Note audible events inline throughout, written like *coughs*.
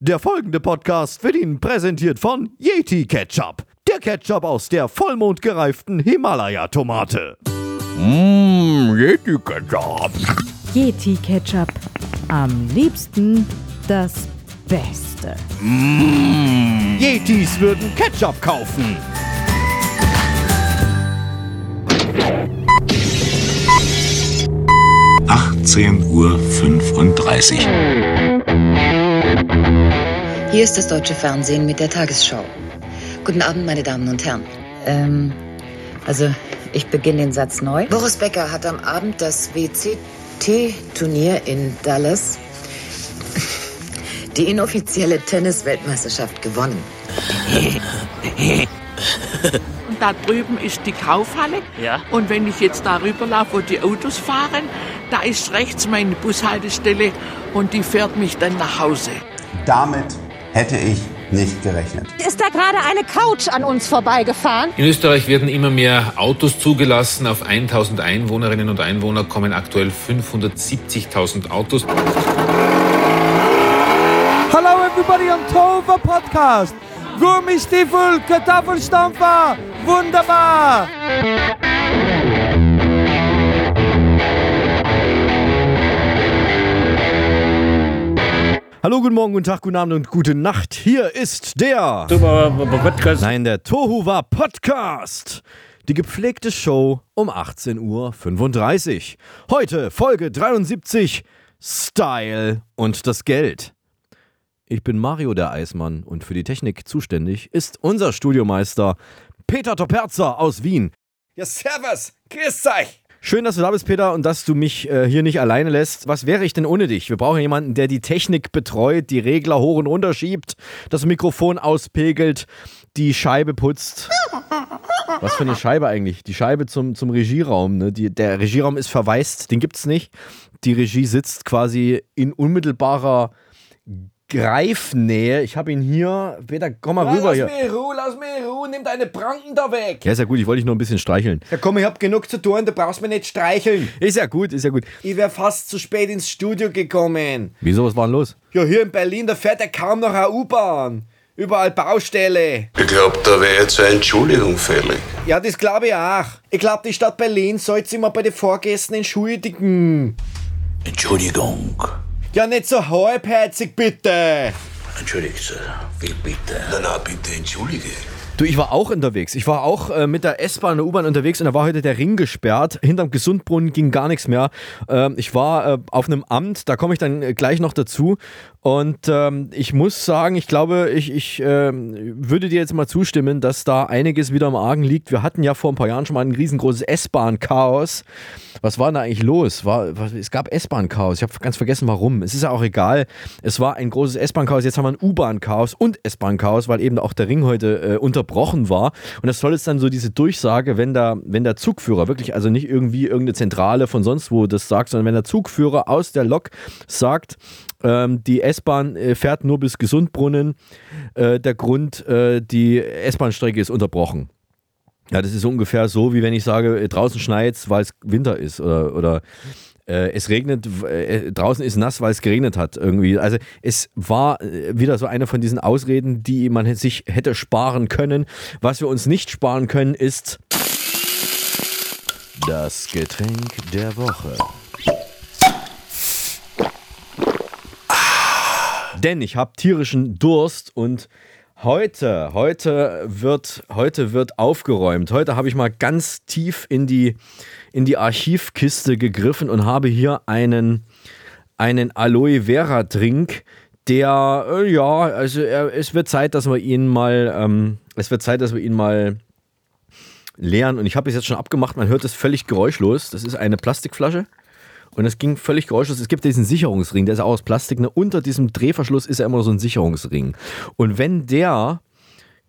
Der folgende Podcast wird Ihnen präsentiert von Yeti Ketchup. Der Ketchup aus der vollmondgereiften Himalaya-Tomate. Mmm, Yeti Ketchup. Yeti Ketchup. Am liebsten das Beste. Yetis würden Ketchup kaufen. Uhr. 35. Hier ist das deutsche Fernsehen mit der Tagesschau. Guten Abend, meine Damen und Herren. Ähm, also, ich beginne den Satz neu. Boris Becker hat am Abend das WCT-Turnier in Dallas, die inoffizielle Tennis-Weltmeisterschaft, gewonnen. *laughs* Und da drüben ist die Kaufhalle. Ja. Und wenn ich jetzt darüber laufe, wo die Autos fahren, da ist rechts meine Bushaltestelle und die fährt mich dann nach Hause. Damit hätte ich nicht gerechnet. Ist da gerade eine Couch an uns vorbeigefahren? In Österreich werden immer mehr Autos zugelassen. Auf 1000 Einwohnerinnen und Einwohner kommen aktuell 570.000 Autos. Hello everybody on Tova Podcast. Gummistiefel, Kartoffelstampfer, wunderbar. Hallo, guten Morgen, guten Tag, guten Abend und gute Nacht. Hier ist der. Podcast. Nein, der Tohuwa Podcast. Die gepflegte Show um 18.35 Uhr. Heute Folge 73 Style und das Geld. Ich bin Mario der Eismann und für die Technik zuständig ist unser Studiomeister Peter Toperzer aus Wien. Ja, servus, grüß euch. Schön, dass du da bist, Peter, und dass du mich äh, hier nicht alleine lässt. Was wäre ich denn ohne dich? Wir brauchen jemanden, der die Technik betreut, die Regler hoch und runter schiebt, das Mikrofon auspegelt, die Scheibe putzt. Was für eine Scheibe eigentlich? Die Scheibe zum, zum Regieraum. Ne? Die, der Regieraum ist verwaist, den gibt's nicht. Die Regie sitzt quasi in unmittelbarer Greifnähe. Ich habe ihn hier. Peter, komm mal Ja, rüber lass hier. mich in Ruhe, lass mich in Ruhe, nimm deine Pranken da weg. Ja, ist ja gut, ich wollte dich nur ein bisschen streicheln. Ja komm, ich hab genug zu tun, du brauchst mich nicht streicheln. Ist ja gut, ist ja gut. Ich wär fast zu spät ins Studio gekommen. Wieso, was war denn los? Ja, hier in Berlin, da fährt ja kaum noch eine U-Bahn. Überall Baustelle. Ich glaube, da wäre jetzt eine Entschuldigung fällig. Ja, das glaube ich auch. Ich glaube, die Stadt Berlin sollte sich mal bei den Vorgästen entschuldigen. Entschuldigung. Ja, nicht so halbherzig, bitte. Entschuldigt, Sir. Wie bitte? Na, na, bitte entschuldige. Du, ich war auch unterwegs. Ich war auch äh, mit der S-Bahn und der U-Bahn unterwegs und da war heute der Ring gesperrt. Hinterm Gesundbrunnen ging gar nichts mehr. Ähm, ich war äh, auf einem Amt, da komme ich dann äh, gleich noch dazu. Und ähm, ich muss sagen, ich glaube, ich, ich ähm, würde dir jetzt mal zustimmen, dass da einiges wieder im Argen liegt. Wir hatten ja vor ein paar Jahren schon mal ein riesengroßes S-Bahn-Chaos. Was war denn da eigentlich los? War, was, es gab S-Bahn-Chaos. Ich habe ganz vergessen, warum. Es ist ja auch egal. Es war ein großes S-Bahn-Chaos. Jetzt haben wir ein U-Bahn-Chaos und S-Bahn-Chaos, weil eben auch der Ring heute äh, unterbrochen war. Und das soll jetzt dann so diese Durchsage, wenn da, wenn der Zugführer wirklich, also nicht irgendwie irgendeine Zentrale von sonst wo das sagt, sondern wenn der Zugführer aus der Lok sagt, ähm, die S-Bahn äh, fährt nur bis Gesundbrunnen. Äh, der Grund, äh, die S-Bahn-Strecke ist unterbrochen. Ja, das ist ungefähr so, wie wenn ich sage, äh, draußen schneit weil es Winter ist oder, oder äh, es regnet, draußen ist nass, weil es geregnet hat irgendwie. Also es war wieder so eine von diesen Ausreden, die man sich hätte sparen können. Was wir uns nicht sparen können, ist das Getränk der Woche. Denn ich habe tierischen Durst und heute, heute wird, heute wird aufgeräumt. Heute habe ich mal ganz tief in die, in die Archivkiste gegriffen und habe hier einen, einen Aloe Vera Drink, der, äh, ja, also er, es wird Zeit, dass wir ihn mal, ähm, es wird Zeit, dass wir ihn mal leeren. Und ich habe es jetzt schon abgemacht, man hört es völlig geräuschlos. Das ist eine Plastikflasche. Und es ging völlig geräuschlos. Es gibt diesen Sicherungsring, der ist auch aus Plastik. Ne? Unter diesem Drehverschluss ist ja immer so ein Sicherungsring. Und wenn der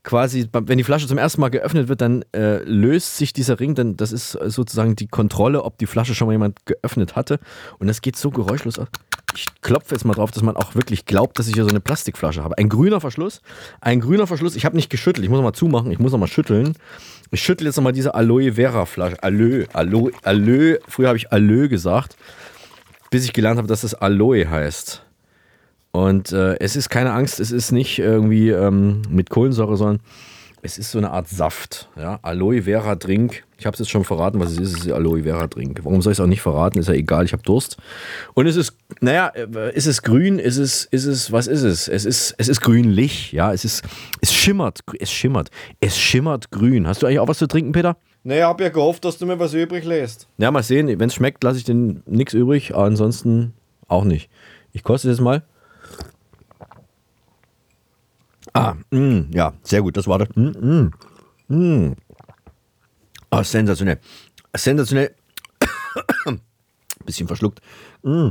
quasi, wenn die Flasche zum ersten Mal geöffnet wird, dann äh, löst sich dieser Ring, dann das ist sozusagen die Kontrolle, ob die Flasche schon mal jemand geöffnet hatte. Und das geht so geräuschlos aus. Ich klopfe jetzt mal drauf, dass man auch wirklich glaubt, dass ich hier so eine Plastikflasche habe. Ein grüner Verschluss, ein grüner Verschluss. Ich habe nicht geschüttelt, ich muss noch mal zumachen, ich muss noch mal schütteln. Ich schüttle jetzt noch mal diese Aloe Vera Flasche. Aloe, Aloe, Aloe. Früher habe ich Aloe gesagt, bis ich gelernt habe, dass es Aloe heißt. Und äh, es ist keine Angst, es ist nicht irgendwie ähm, mit Kohlensäure, sondern es ist so eine Art Saft. Ja? Aloe Vera Drink. Ich habe es jetzt schon verraten, was es ist. Es ist Aloe Vera Drink. Warum soll ich es auch nicht verraten? Ist ja egal, ich habe Durst. Und es ist, naja, äh, ist es grün? Ist es, ist es, was ist es? Es ist, es ist grünlich. Ja, es ist, es schimmert, es schimmert. Es schimmert grün. Hast du eigentlich auch was zu trinken, Peter? Naja, hab ja gehofft, dass du mir was übrig lässt. Ja, mal sehen. Wenn es schmeckt, lasse ich den nichts übrig. Aber ansonsten auch nicht. Ich koste es jetzt mal. Ah, mh, ja, sehr gut, das war das. Mm, mm, mm. Oh, sensationell. Sensationell. *coughs* Bisschen verschluckt. Mm.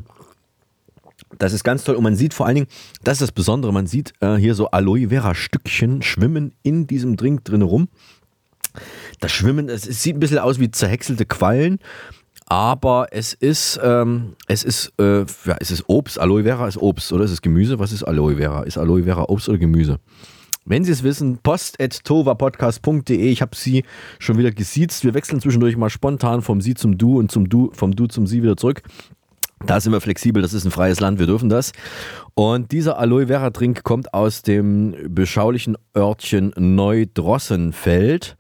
Das ist ganz toll und man sieht vor allen Dingen, das ist das Besondere, man sieht äh, hier so Aloe Vera Stückchen schwimmen in diesem Drink drin rum. Das Schwimmen, es sieht ein bisschen aus wie zerhäckselte Quallen, aber es ist, ähm, es ist, äh, ja, es ist Obst. Aloe Vera ist Obst, oder? Ist es Gemüse? Was ist Aloe Vera? Ist Aloe Vera Obst oder Gemüse? Wenn Sie es wissen, post.tovapodcast.de. Ich habe Sie schon wieder gesiezt. Wir wechseln zwischendurch mal spontan vom Sie zum Du und zum Du, vom Du zum Sie wieder zurück. Da sind wir flexibel, das ist ein freies Land, wir dürfen das. Und dieser Aloe Vera Drink kommt aus dem beschaulichen Örtchen Neudrossenfeld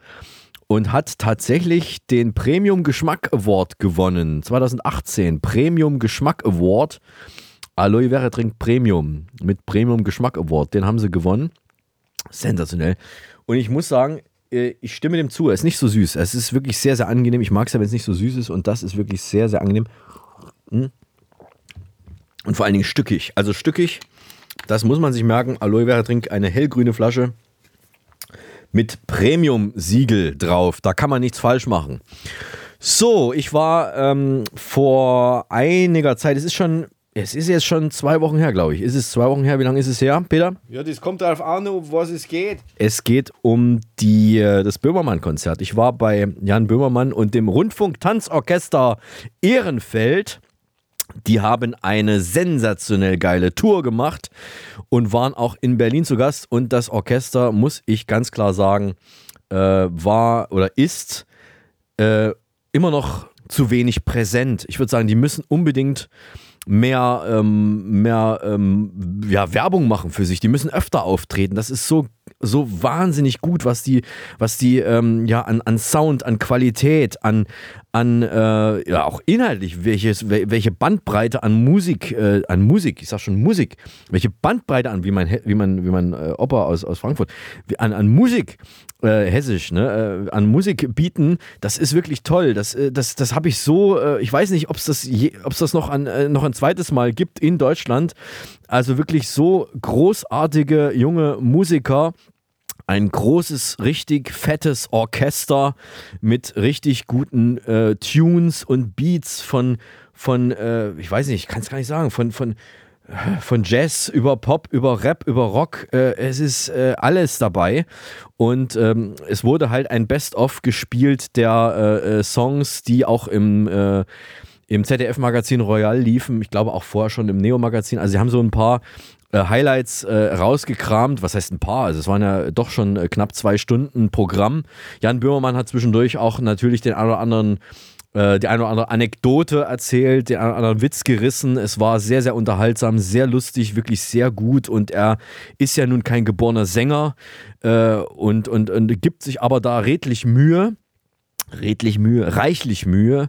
und hat tatsächlich den Premium Geschmack Award gewonnen. 2018 Premium Geschmack Award. Aloe Vera Drink Premium mit Premium Geschmack Award. Den haben sie gewonnen. Sensationell. Und ich muss sagen, äh, ich stimme dem zu. Es ist nicht so süß. Es ist wirklich sehr, sehr angenehm. Ich mag es ja, wenn es nicht so süß ist. Und das ist wirklich sehr, sehr angenehm. Hm. Und vor allen Dingen stückig. Also stückig, das muss man sich merken. Aloe Vera Drink, eine hellgrüne Flasche mit Premium-Siegel drauf. Da kann man nichts falsch machen. So, ich war ähm, vor einiger Zeit, es ist schon, es ist jetzt schon zwei Wochen her, glaube ich. Ist es zwei Wochen her? Wie lange ist es her, Peter? Ja, das kommt darauf an, um was es geht. Es geht um die, äh, das Böhmermann-Konzert. Ich war bei Jan Böhmermann und dem Rundfunk-Tanzorchester Ehrenfeld. Die haben eine sensationell geile Tour gemacht und waren auch in Berlin zu Gast. Und das Orchester, muss ich ganz klar sagen, äh, war oder ist äh, immer noch zu wenig präsent. Ich würde sagen, die müssen unbedingt mehr, ähm, mehr ähm, ja, Werbung machen für sich. Die müssen öfter auftreten. Das ist so, so wahnsinnig gut, was die, was die ähm, ja, an, an Sound, an Qualität, an, an äh, ja, auch inhaltlich, welches, welche Bandbreite an Musik, äh, an Musik, ich sag schon Musik, welche Bandbreite an, wie mein, wie man, wie man äh, Opa aus, aus Frankfurt, an, an Musik äh, hessisch, ne, äh, an Musik bieten, das ist wirklich toll. Das, äh, das, das habe ich so, ich weiß nicht, ob es das, das noch, an, noch ein zweites Mal gibt in Deutschland. Also wirklich so großartige junge Musiker. Ein großes, richtig fettes Orchester mit richtig guten äh, Tunes und Beats von, von ich weiß nicht, ich kann es gar nicht sagen, von, von, von Jazz über Pop, über Rap, über Rock. Äh, es ist äh, alles dabei. Und ähm, es wurde halt ein Best-of gespielt der äh, äh Songs, die auch im, äh, im ZDF-Magazin Royal liefen. Ich glaube auch vorher schon im Neo-Magazin. Also sie haben so ein paar äh, Highlights rausgekramt. Was heißt ein paar? Also es waren ja doch schon knapp zwei Stunden Programm. Jan Böhmermann hat zwischendurch auch natürlich den einen oder anderen äh, die eine oder andere Anekdote erzählt, den einen oder anderen Witz gerissen. Es war sehr, sehr unterhaltsam, sehr lustig, wirklich sehr gut. Und er ist ja nun kein geborener Sänger äh, und, und, und gibt sich aber da redlich Mühe, redlich Mühe, reichlich Mühe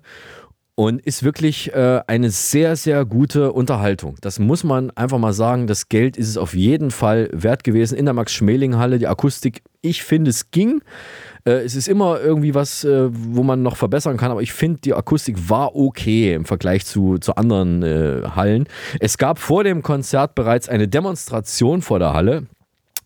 und ist wirklich äh, eine sehr, sehr gute Unterhaltung. Das muss man einfach mal sagen. Das Geld ist es auf jeden Fall wert gewesen in der Max-Schmeling-Halle. Die Akustik, ich finde, es ging. Äh, es ist immer irgendwie was, äh, wo man noch verbessern kann, aber ich finde, die Akustik war okay im Vergleich zu, zu anderen äh, Hallen. Es gab vor dem Konzert bereits eine Demonstration vor der Halle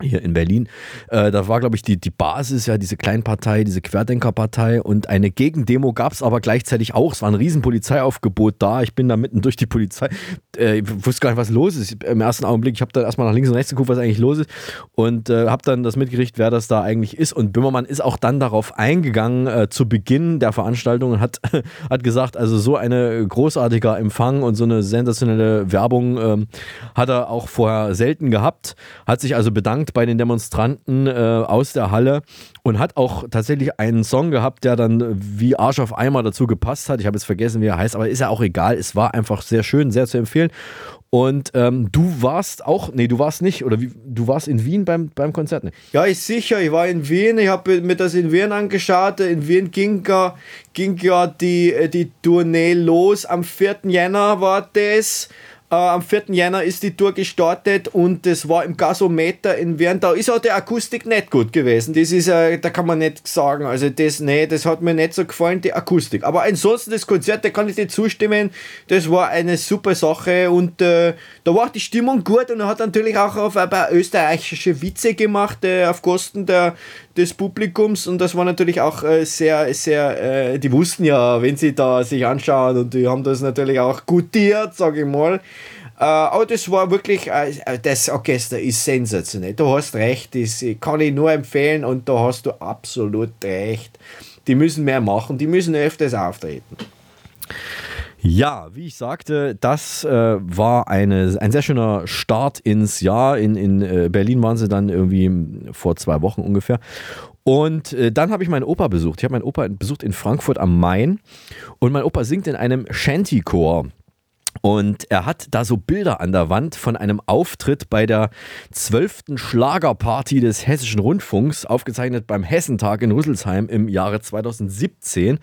hier in Berlin. Äh, da war, glaube ich, die, die Basis, ja, diese Kleinpartei, diese Querdenkerpartei und eine Gegendemo gab es aber gleichzeitig auch. Es war ein riesen Polizeiaufgebot da. Ich bin da mitten durch die Polizei. Äh, ich wusste gar nicht, was los ist. Im ersten Augenblick, ich habe dann erstmal nach links und rechts geguckt, was eigentlich los ist und äh, habe dann das mitgerichtet, wer das da eigentlich ist. Und Böhmermann ist auch dann darauf eingegangen äh, zu Beginn der Veranstaltung und hat, *laughs* hat gesagt, also so eine großartiger Empfang und so eine sensationelle Werbung ähm, hat er auch vorher selten gehabt. Hat sich also bedankt bei den Demonstranten äh, aus der Halle und hat auch tatsächlich einen Song gehabt, der dann wie Arsch auf Eimer dazu gepasst hat. Ich habe jetzt vergessen, wie er heißt, aber ist ja auch egal. Es war einfach sehr schön, sehr zu empfehlen. Und ähm, du warst auch, nee, du warst nicht, oder wie, du warst in Wien beim, beim Konzert, ne? Ja, ist sicher. Ich war in Wien. Ich habe mir das in Wien angeschaut. In Wien ging ja, ging ja die, die Tournee los. Am 4. Jänner war das. Äh, am 4. Jänner ist die Tour gestartet und das war im Gasometer in. Da ist auch die Akustik nicht gut gewesen. Das ist, äh, da kann man nicht sagen. Also das, nee, das hat mir nicht so gefallen, die Akustik. Aber ansonsten das Konzert, da kann ich dir zustimmen. Das war eine super Sache und äh, da war die Stimmung gut und er hat natürlich auch auf ein paar österreichische Witze gemacht äh, auf Kosten der, des Publikums und das war natürlich auch äh, sehr, sehr, äh, die wussten ja, wenn sie da sich anschauen und die haben das natürlich auch gutiert, sage ich mal. Äh, aber das war wirklich, äh, das Orchester ist sensationell. Du hast recht, das kann ich nur empfehlen und da hast du absolut recht. Die müssen mehr machen, die müssen öfters auftreten. Ja, wie ich sagte, das äh, war eine, ein sehr schöner Start ins Jahr. In, in äh, Berlin waren sie dann irgendwie vor zwei Wochen ungefähr. Und äh, dann habe ich meinen Opa besucht. Ich habe meinen Opa besucht in Frankfurt am Main. Und mein Opa singt in einem Shanty-Chor. Und er hat da so Bilder an der Wand von einem Auftritt bei der 12. Schlagerparty des Hessischen Rundfunks, aufgezeichnet beim Hessentag in Rüsselsheim im Jahre 2017.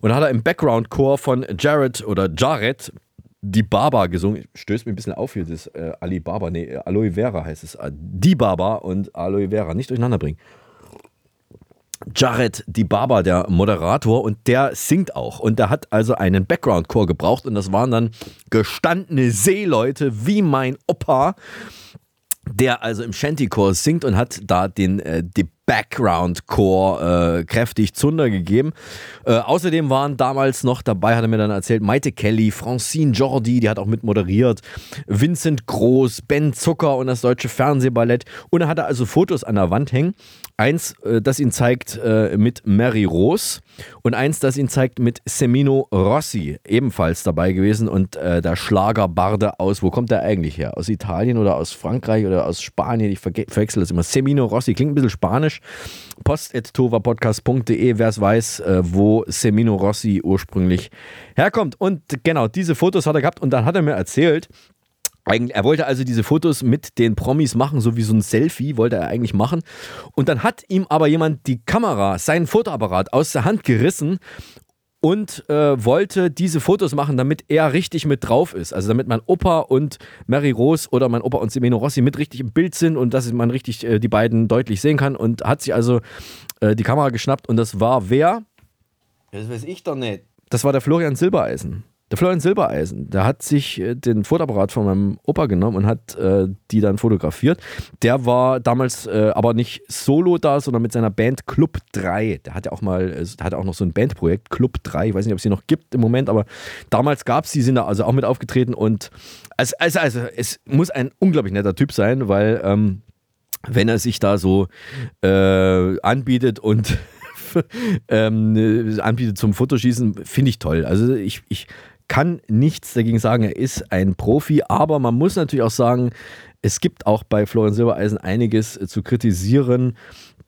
Und da hat er im Background-Chor von Jared oder Jared die Baba gesungen. Stößt mir ein bisschen auf hier, das äh, Alibaba, nee, Aloe Vera heißt es. Die Baba und Aloe Vera, nicht durcheinander bringen. Jared Di Baba, der Moderator, und der singt auch. Und der hat also einen Background-Chor gebraucht und das waren dann gestandene Seeleute wie mein Opa, der also im Shanty-Chor singt und hat da den äh, Background-Core äh, kräftig Zunder gegeben. Äh, außerdem waren damals noch dabei, hat er mir dann erzählt, Maite Kelly, Francine Jordi, die hat auch mit moderiert, Vincent Groß, Ben Zucker und das Deutsche Fernsehballett. Und er hatte also Fotos an der Wand hängen. Eins, äh, das ihn zeigt äh, mit Mary Rose und eins, das ihn zeigt mit Semino Rossi, ebenfalls dabei gewesen. Und äh, der Schlagerbarde aus, wo kommt der eigentlich her? Aus Italien oder aus Frankreich oder aus Spanien? Ich verwechsel das immer. Semino Rossi, klingt ein bisschen spanisch. Post.tovapodcast.de, wer es weiß, äh, wo Semino Rossi ursprünglich herkommt. Und genau, diese Fotos hat er gehabt und dann hat er mir erzählt, er wollte also diese Fotos mit den Promis machen, so wie so ein Selfie wollte er eigentlich machen. Und dann hat ihm aber jemand die Kamera, seinen Fotoapparat aus der Hand gerissen und äh, wollte diese Fotos machen, damit er richtig mit drauf ist. Also damit mein Opa und Mary Rose oder mein Opa und Semeno Rossi mit richtig im Bild sind und dass man richtig äh, die beiden deutlich sehen kann. Und hat sich also äh, die Kamera geschnappt und das war wer? Das weiß ich doch nicht. Das war der Florian Silbereisen. Der Florian Silbereisen, der hat sich äh, den Fotoapparat von meinem Opa genommen und hat äh, die dann fotografiert. Der war damals äh, aber nicht solo da, sondern mit seiner Band Club 3. Der hatte auch mal, äh, der hatte auch noch so ein Bandprojekt, Club 3. Ich weiß nicht, ob es sie noch gibt im Moment, aber damals gab es die, sind da also auch mit aufgetreten und also, also, also es muss ein unglaublich netter Typ sein, weil ähm, wenn er sich da so äh, anbietet und *laughs* ähm, anbietet zum Fotoschießen, finde ich toll. Also ich, ich kann nichts dagegen sagen, er ist ein Profi, aber man muss natürlich auch sagen, es gibt auch bei Florian Silbereisen einiges zu kritisieren.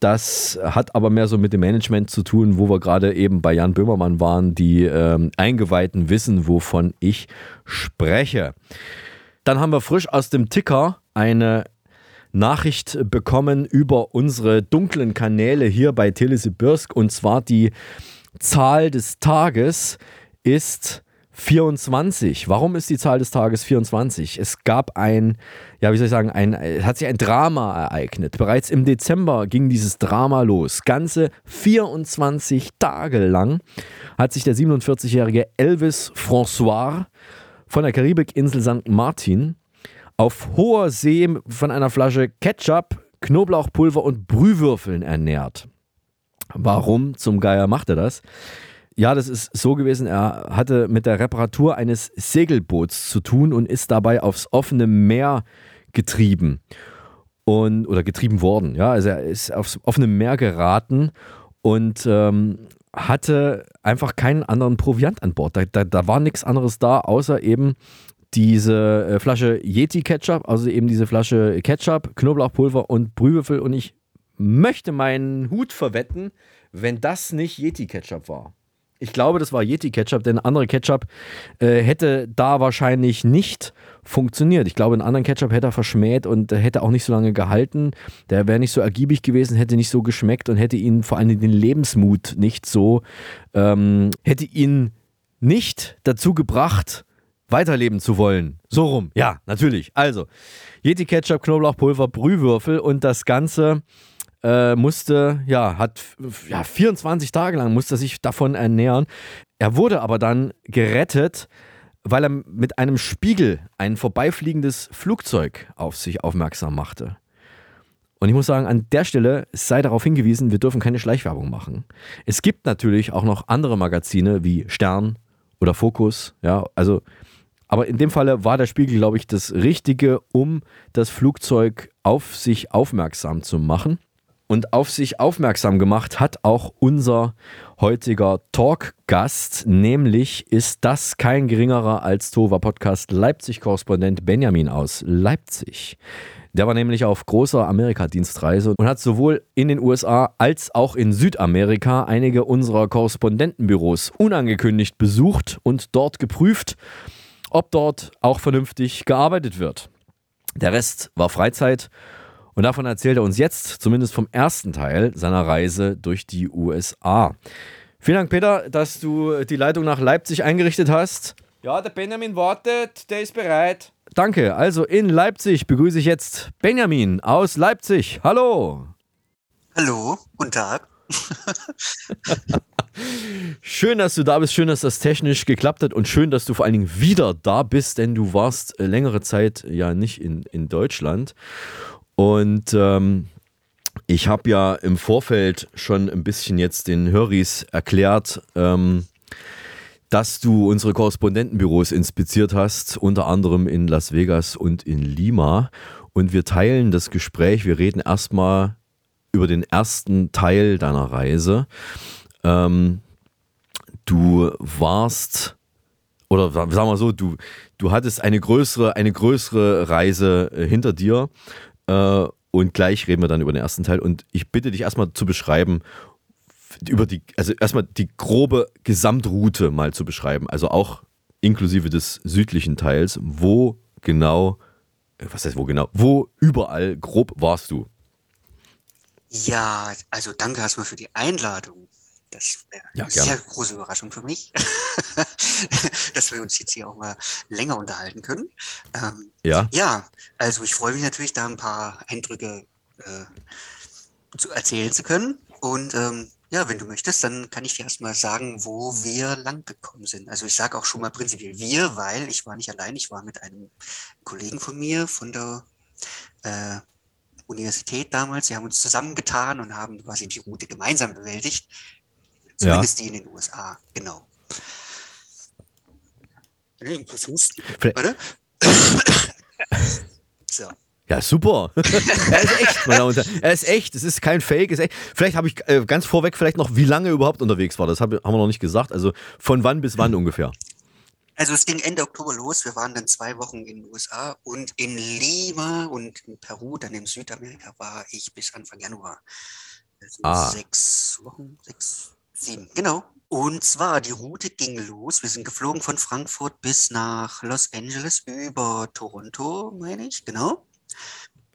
Das hat aber mehr so mit dem Management zu tun, wo wir gerade eben bei Jan Böhmermann waren, die ähm, Eingeweihten wissen, wovon ich spreche. Dann haben wir frisch aus dem Ticker eine Nachricht bekommen über unsere dunklen Kanäle hier bei Telesibirsk und zwar die Zahl des Tages ist 24. Warum ist die Zahl des Tages 24? Es gab ein, ja, wie soll ich sagen, ein, hat sich ein Drama ereignet. Bereits im Dezember ging dieses Drama los. Ganze 24 Tage lang hat sich der 47-jährige Elvis François von der Karibikinsel St. Martin auf hoher See von einer Flasche Ketchup, Knoblauchpulver und Brühwürfeln ernährt. Warum zum Geier macht er das? Ja, das ist so gewesen, er hatte mit der Reparatur eines Segelboots zu tun und ist dabei aufs offene Meer getrieben. Und, oder getrieben worden. Ja, also er ist aufs offene Meer geraten und ähm, hatte einfach keinen anderen Proviant an Bord. Da, da, da war nichts anderes da, außer eben diese äh, Flasche Yeti Ketchup, also eben diese Flasche Ketchup, Knoblauchpulver und Brühwürfel. Und ich möchte meinen Hut verwetten, wenn das nicht Yeti Ketchup war. Ich glaube, das war Yeti Ketchup, denn andere Ketchup äh, hätte da wahrscheinlich nicht funktioniert. Ich glaube, einen anderen Ketchup hätte er verschmäht und hätte auch nicht so lange gehalten. Der wäre nicht so ergiebig gewesen, hätte nicht so geschmeckt und hätte ihn vor allem den Lebensmut nicht so, ähm, hätte ihn nicht dazu gebracht, weiterleben zu wollen. So rum. Ja, natürlich. Also, Yeti Ketchup, Knoblauchpulver, Brühwürfel und das Ganze äh, musste, ja, hat ja, 24 Tage lang musste sich davon ernähren. Er wurde aber dann gerettet, weil er mit einem Spiegel ein vorbeifliegendes Flugzeug auf sich aufmerksam machte. Und ich muss sagen, an der Stelle sei darauf hingewiesen, wir dürfen keine Schleichwerbung machen. Es gibt natürlich auch noch andere Magazine wie Stern oder Fokus, ja, also aber in dem Falle war der Spiegel, glaube ich, das Richtige, um das Flugzeug auf sich aufmerksam zu machen. Und auf sich aufmerksam gemacht hat auch unser heutiger Talkgast, nämlich ist das kein geringerer als Tova Podcast Leipzig-Korrespondent Benjamin aus Leipzig. Der war nämlich auf großer Amerika-Dienstreise und hat sowohl in den USA als auch in Südamerika einige unserer Korrespondentenbüros unangekündigt besucht und dort geprüft, ob dort auch vernünftig gearbeitet wird. Der Rest war Freizeit und davon erzählt er uns jetzt, zumindest vom ersten Teil seiner Reise durch die USA. Vielen Dank, Peter, dass du die Leitung nach Leipzig eingerichtet hast. Ja, der Benjamin wartet, der ist bereit. Danke. Also in Leipzig begrüße ich jetzt Benjamin aus Leipzig. Hallo. Hallo, guten Tag. *laughs* schön, dass du da bist, schön, dass das technisch geklappt hat und schön, dass du vor allen Dingen wieder da bist, denn du warst äh, längere Zeit ja nicht in, in Deutschland. Und ähm, ich habe ja im Vorfeld schon ein bisschen jetzt den Höris erklärt, ähm, dass du unsere Korrespondentenbüros inspiziert hast, unter anderem in Las Vegas und in Lima. Und wir teilen das Gespräch. Wir reden erstmal über den ersten Teil deiner Reise. Ähm, du warst, oder sagen wir so, du, du hattest eine größere, eine größere Reise äh, hinter dir äh, und gleich reden wir dann über den ersten Teil. Und ich bitte dich erstmal zu beschreiben, über die, also erstmal die grobe Gesamtroute mal zu beschreiben. Also auch inklusive des südlichen Teils. Wo genau, äh, was heißt wo genau, wo überall grob warst du? Ja, also danke erstmal für die Einladung. Das wäre ja, eine sehr große Überraschung für mich, *laughs* dass wir uns jetzt hier auch mal länger unterhalten können. Ähm, ja. Ja, also ich freue mich natürlich, da ein paar Eindrücke äh, zu erzählen zu können. Und ähm, ja, wenn du möchtest, dann kann ich dir erstmal sagen, wo wir lang gekommen sind. Also ich sage auch schon mal prinzipiell wir, weil ich war nicht allein, ich war mit einem Kollegen von mir von der äh, Universität damals. Wir haben uns zusammengetan und haben quasi die Route gemeinsam bewältigt. Zumindest ja. die in den USA, genau. Warte. *laughs* so. Ja, super. *laughs* er ist echt, meine Damen und Herren. Er ist echt. Es ist kein Fake. Ist echt. Vielleicht habe ich äh, ganz vorweg vielleicht noch, wie lange er überhaupt unterwegs war. Das hab, haben wir noch nicht gesagt. Also von wann bis wann ungefähr? Also es ging Ende Oktober los. Wir waren dann zwei Wochen in den USA und in Lima und in Peru, dann in Südamerika war ich bis Anfang Januar. Also ah. sechs Wochen, sechs, Sieben, genau. Und zwar, die Route ging los. Wir sind geflogen von Frankfurt bis nach Los Angeles über Toronto, meine ich, genau.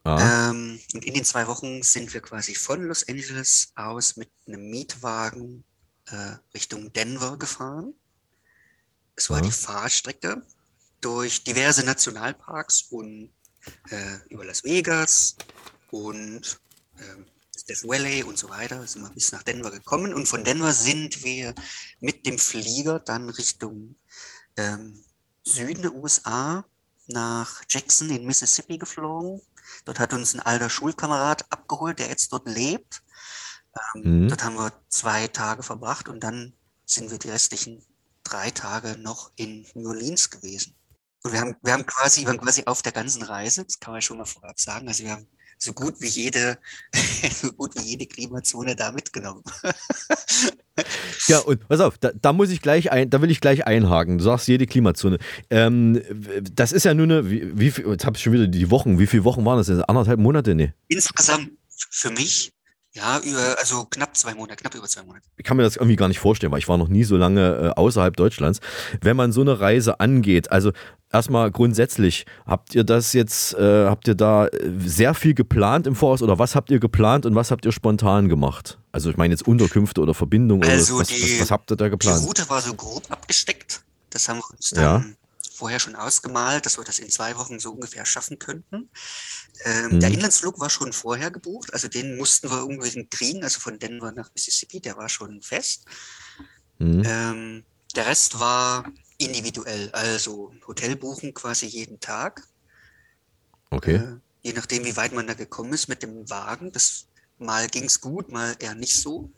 Ah. Ähm, und in den zwei Wochen sind wir quasi von Los Angeles aus mit einem Mietwagen äh, Richtung Denver gefahren. Es war ah. die Fahrstrecke durch diverse Nationalparks und äh, über Las Vegas und ähm, Death Valley und so weiter, sind wir bis nach Denver gekommen und von Denver sind wir mit dem Flieger dann Richtung ähm, Süden der USA nach Jackson in Mississippi geflogen. Dort hat uns ein alter Schulkamerad abgeholt, der jetzt dort lebt. Ähm, mhm. Dort haben wir zwei Tage verbracht und dann sind wir die restlichen drei Tage noch in New Orleans gewesen. Und wir haben, wir haben quasi, wir haben quasi auf der ganzen Reise, das kann man schon mal vorab sagen, also wir haben so gut wie jede, *laughs* so gut wie jede Klimazone da mitgenommen. *laughs* ja, und pass auf, da, da, muss ich gleich ein, da will ich gleich einhaken. Du sagst jede Klimazone. Ähm, das ist ja nur eine, wie, wie viel, jetzt habe ich schon wieder die Wochen, wie viele Wochen waren das? Anderthalb Monate? Nee. Insgesamt für mich Ja, über, also knapp zwei Monate, knapp über zwei Monate. Ich kann mir das irgendwie gar nicht vorstellen, weil ich war noch nie so lange äh, außerhalb Deutschlands. Wenn man so eine Reise angeht, also erstmal grundsätzlich, habt ihr das jetzt, äh, habt ihr da äh, sehr viel geplant im Voraus oder was habt ihr geplant und was habt ihr spontan gemacht? Also ich meine jetzt Unterkünfte oder Verbindungen Also oder was, die- was, was habt ihr da Die geplant? Route war so grob abgesteckt. Das haben wir uns dann Ja. Vorher schon ausgemalt, dass wir das in zwei Wochen so ungefähr schaffen könnten. Ähm, Mhm. Der Inlandsflug war schon vorher gebucht, also den mussten wir irgendwie kriegen, also von Denver nach Mississippi, der war schon fest. Mhm. Ähm, der Rest war individuell, also Hotel buchen quasi jeden Tag. Okay. Äh, je nachdem, wie weit man da gekommen ist mit dem Wagen. Das mal ging es gut, mal eher nicht so.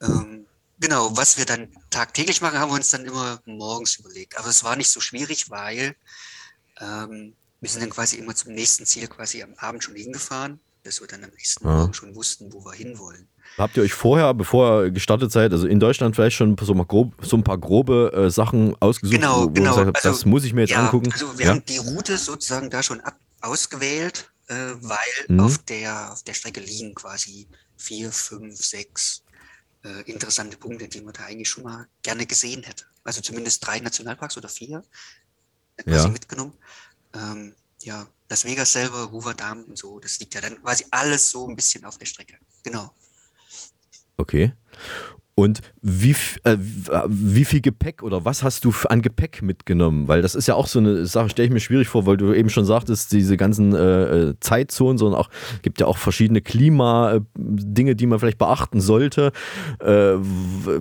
Ähm, genau, was wir dann tagtäglich machen, haben wir uns dann immer morgens überlegt. Aber es war nicht so schwierig, weil ähm, wir sind dann quasi immer zum nächsten Ziel quasi am Abend schon hingefahren, dass wir dann am nächsten Ah. Morgen schon wussten, wo wir hinwollen. Habt ihr euch vorher, bevor ihr gestartet seid, also in Deutschland vielleicht schon so, mal grob, so ein paar grobe äh, Sachen ausgesucht, Genau, wo, wo genau. habt, Also, das muss ich mir jetzt ja, angucken? Also wir ja? haben die Route sozusagen da schon ab ausgewählt, äh, weil Mhm. auf der auf der Strecke liegen quasi vier, fünf, sechs äh, interessante Punkte, die man da eigentlich schon mal gerne gesehen hätte. Also zumindest drei Nationalparks oder vier äh, quasi Ja. mitgenommen. Ähm, ja, Las Vegas selber, Hoover Dam und so, das liegt ja dann quasi alles so ein bisschen auf der Strecke. Genau. Okay. Und wie, äh, wie viel Gepäck oder was hast du an Gepäck mitgenommen? Weil das ist ja auch so eine Sache, stelle ich mir schwierig vor, weil du eben schon sagtest, diese ganzen äh, äh, Zeitzonen, sondern auch gibt ja auch verschiedene Klima-Dinge, die man vielleicht beachten sollte. Äh,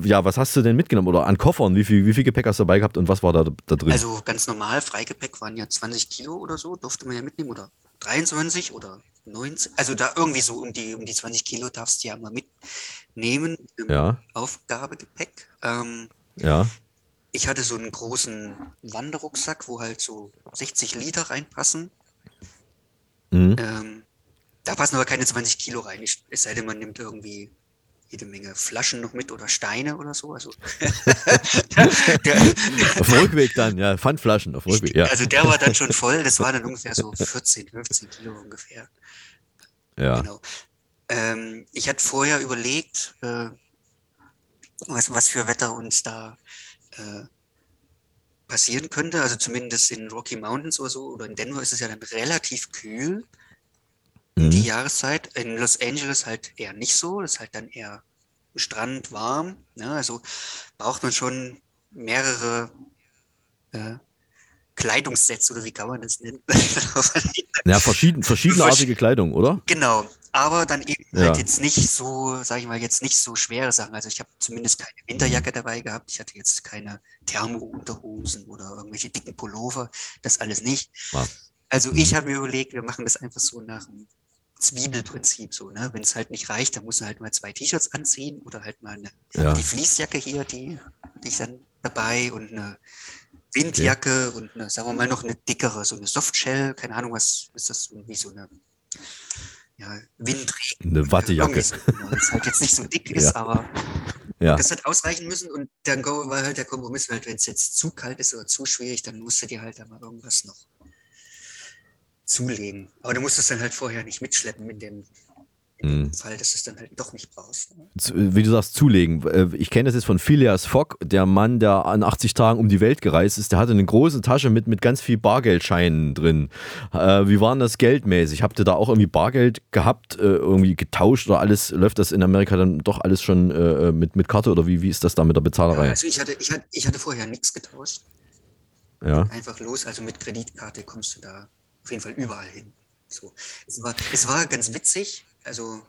ja, was hast du denn mitgenommen? Oder an Koffern? Wie viel, wie viel Gepäck hast du dabei gehabt und was war da, da drin? Also ganz normal, Freigepäck waren ja 20 Kilo oder so, durfte man ja mitnehmen oder 23 oder 19. Also da irgendwie so um die, um die 20 Kilo darfst du ja mal mitnehmen im Ja. Aufgabegepäck. Ähm, ja. ich hatte so einen großen Wanderrucksack, wo halt so 60 Liter reinpassen. Mhm. Ähm, da passen aber keine 20 Kilo rein. Ich- Es sei denn, man nimmt irgendwie jede Menge Flaschen noch mit oder Steine oder so. Also *laughs* Auf dem Rückweg dann, ja, Pfandflaschen auf Rückweg, ja. Also der war dann schon voll, das war dann ungefähr so 14, 15 Kilo ungefähr. ja. Genau. Ähm, ich hatte vorher überlegt, äh, was, was für Wetter uns da äh, passieren könnte. Also zumindest in Rocky Mountains oder so oder in Denver ist es ja dann relativ kühl um die Jahreszeit. In Los Angeles halt eher nicht so. Das ist halt dann eher Strand warm. Ne? Also braucht man schon mehrere äh, Kleidungssets oder wie kann man das nennen? *laughs* Ja, verschieden, verschiedenartige Kleidung, oder? Genau, aber dann eben Ja. halt jetzt nicht so, sage ich mal, jetzt nicht so schwere Sachen. Also ich habe zumindest keine Winterjacke dabei gehabt. Ich hatte jetzt keine Thermo-Unterhosen oder irgendwelche dicken Pullover. Das alles nicht. Ah. Also ich habe mir überlegt, wir machen das einfach so nach dem Zwiebelprinzip so, ne? Wenn es halt nicht reicht, dann muss man halt mal zwei T-Shirts anziehen oder halt mal eine, Ja. die Fließjacke hier, die hatte ich dann dabei und eine Windjacke und eine, sagen wir mal noch eine dickere, so eine Softshell, keine Ahnung, was ist das, irgendwie so eine ja, Windregen. Eine Wattejacke. Genau, das halt jetzt nicht so dick *laughs* ist, Ja. aber Ja. das hat ausreichen müssen und dann war halt der Kompromiss, halt, wenn es jetzt zu kalt ist oder zu schwierig, dann musst du dir halt da mal irgendwas noch zulegen. Aber du musst es dann halt vorher nicht mitschleppen in dem, dem Fall, dass du es dann halt doch nicht brauchst. Ne? zu- wie du sagst, zulegen. Äh, Ich kenne das jetzt von Phileas Fogg, der Mann, der an 80 Tagen um die Welt gereist ist. Der hatte eine große Tasche mit, mit ganz viel Bargeldscheinen drin. Äh, wie war denn das geldmäßig? Habt ihr da auch irgendwie Bargeld gehabt, äh, irgendwie getauscht oder alles? Läuft das in Amerika dann doch alles schon äh, mit, mit Karte oder wie, wie ist das da mit der Bezahlerei? Also ich hatte, ich hatte, ich hatte vorher nichts getauscht. Ja. Einfach los, also mit Kreditkarte kommst du da auf jeden Fall überall hin. So. Es, war, es war ganz witzig. Also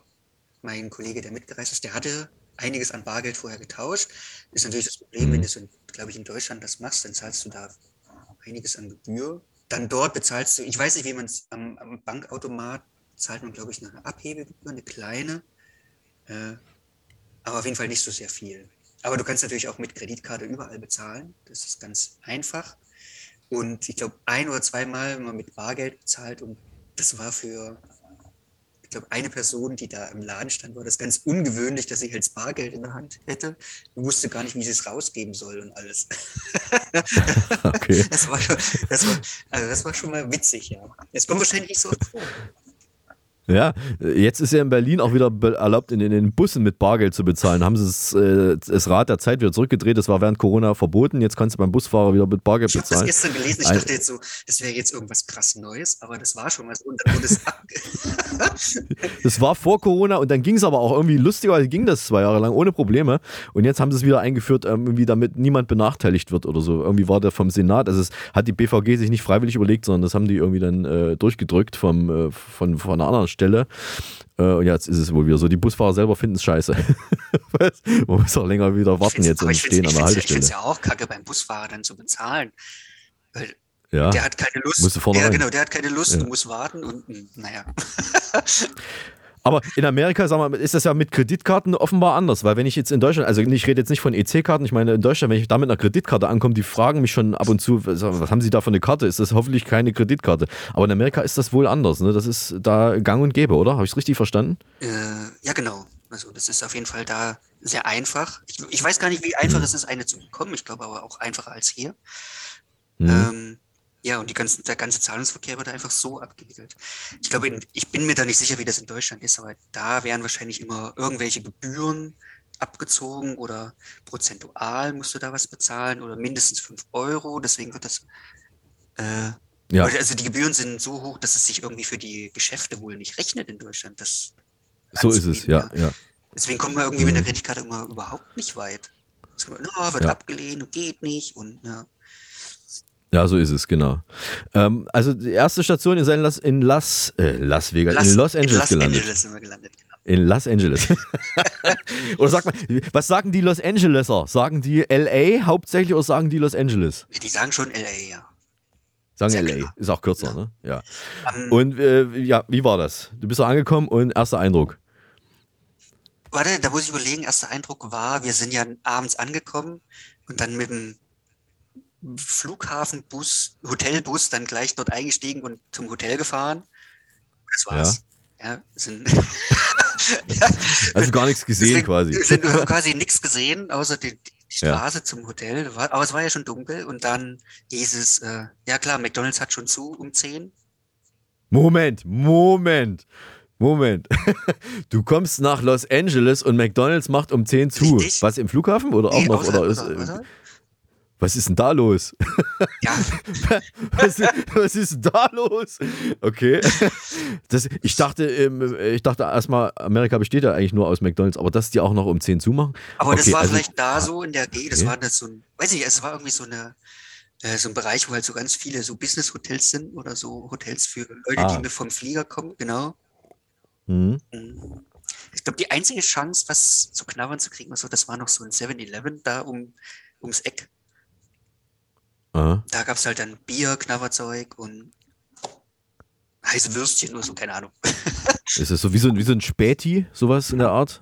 mein Kollege, der mitgereist ist, der hatte einiges an Bargeld vorher getauscht. Ist natürlich das Problem, wenn du so, glaube ich, in Deutschland das machst, dann zahlst du da einiges an Gebühr. Dann dort bezahlst du, ich weiß nicht, wie man es am, am Bankautomat zahlt man, glaube ich, eine Abhebegebühr, eine kleine. Äh, aber auf jeden Fall nicht so sehr viel. Aber du kannst natürlich auch mit Kreditkarte überall bezahlen. Das ist ganz einfach. Und ich glaube, ein oder zweimal mal mit Bargeld bezahlt und das war für, glaube, eine Person, die da im Laden stand, war das ganz ungewöhnlich, dass sie halt Bargeld in der Hand hätte. und wusste gar nicht, wie sie es rausgeben soll und alles. *laughs* Okay. Das war, schon, das, war, also das war schon mal witzig, ja. Es kommt wahrscheinlich nicht so oft *laughs* vor. Ja, jetzt ist ja in Berlin auch wieder erlaubt, in, den Bussen mit Bargeld zu bezahlen. Haben sie das, äh, das Rad der Zeit wieder zurückgedreht. Das war während Corona verboten. Jetzt kannst du beim Busfahrer wieder mit Bargeld Ich habe das bezahlen. gestern gelesen, ich Ein- dachte jetzt so, das wäre jetzt irgendwas krass Neues, aber das war schon was. Und dann wurde es abge *laughs* Das war vor Corona und dann ging es aber auch irgendwie lustigerweise ging das zwei Jahre lang ohne Probleme. Und jetzt haben sie es wieder eingeführt, ähm, irgendwie damit niemand benachteiligt wird oder so. Irgendwie war der vom Senat, also es hat die BVG sich nicht freiwillig überlegt, sondern das haben die irgendwie dann äh, durchgedrückt vom, äh, von, von einer anderen Stelle. Äh, und jetzt ist es wohl wieder so. Die Busfahrer selber finden es scheiße. *laughs* Man muss auch länger wieder warten jetzt und ich finde stehen an der es Haltestelle. ja auch kacke, beim Busfahrer dann zu bezahlen. Weil Ja. der hat keine Lust. Musst du vorne ja, rein. genau, der hat keine Lust, Ja. du musst warten und mh, naja. *laughs* Aber in Amerika, sag mal, ist das ja mit Kreditkarten offenbar anders, weil wenn ich jetzt in Deutschland, also ich rede jetzt nicht von EC-Karten, ich meine in Deutschland, wenn ich da mit einer Kreditkarte ankomme, die fragen mich schon ab und zu, was haben Sie da für eine Karte? Ist das hoffentlich keine Kreditkarte? Aber in Amerika ist das wohl anders, ne? Das ist da gang und gäbe, oder? Habe ich es richtig verstanden? Äh, ja, genau. Also das ist auf jeden Fall da sehr einfach. Ich, ich weiß gar nicht, wie einfach es ist, eine zu bekommen. Ich glaube aber auch einfacher als hier. Mhm. Ähm, ja, und ganzen, der ganze Zahlungsverkehr wird einfach so abgewickelt. Ich glaube, in, ich bin mir da nicht sicher, wie das in Deutschland ist, aber da werden wahrscheinlich immer irgendwelche Gebühren abgezogen oder prozentual musst du da was bezahlen oder mindestens 5 Euro. Deswegen wird das. Äh, Ja. Also die Gebühren sind so hoch, dass es sich irgendwie für die Geschäfte wohl nicht rechnet in Deutschland. Das So ist es, ja, ja. Deswegen kommt man irgendwie mit der Mhm. Kreditkarte immer überhaupt nicht weit. Es kommt, no, wird Ja. abgelehnt und geht nicht und ja. Ja, so ist es, genau. Ähm, also die erste Station ist in Las, in Las, äh, Las Vegas, in Los Angeles in Los gelandet. Angeles sind wir gelandet. Genau. In Los Angeles. *laughs* oder sag mal, was sagen die Los Angeleser? Sagen die LA hauptsächlich oder sagen die Los Angeles? Die sagen schon LA, ja. Sagen LA, ist auch kürzer, ne? Ja. Ähm, Und äh, ja, wie war das? Du bist da angekommen und erster Eindruck. Warte, da muss ich überlegen, erster Eindruck war, wir sind ja abends angekommen und dann mit dem Flughafenbus, Hotelbus dann gleich dort eingestiegen und zum Hotel gefahren. Das war's. Ja, sind *laughs* Also gar nichts gesehen Deswegen quasi. Sind, wir haben quasi nichts gesehen, außer die, die Ja. Straße zum Hotel. Aber es war ja schon dunkel und dann hieß es, äh, ja klar, McDonalds hat schon zu um 10. Moment, Moment, Moment. *laughs* Du kommst nach Los Angeles und McDonalds macht um 10 zu. Richtig. Was im Flughafen oder auch Nee, noch? außerhalb, Oder ist, außerhalb, äh, außerhalb. Was ist denn da los? Ja, *laughs* was, was ist denn da los? Okay. Das, ich dachte, ähm, ich dachte erstmal, Amerika besteht ja eigentlich nur aus McDonalds, aber dass die auch noch um 10 zumachen. aber das Okay, war also- vielleicht da so in der Gegend, das Okay. war das so ein, weiß ich nicht, es war irgendwie so eine, äh, so ein Bereich, wo halt so ganz viele so Business-Hotels sind oder so Hotels für Leute, Ah. die mit vom Flieger kommen, genau. Mhm. Ich glaube, die einzige Chance, was zu knabbern zu kriegen, so, das war noch so ein 7-Eleven da um, ums Eck. Aha. Da gab es halt dann Bier, Knabberzeug und heiße Würstchen oder so, keine Ahnung. *laughs* Ist das so wie so, ein- wie so ein Späti, sowas in der Art?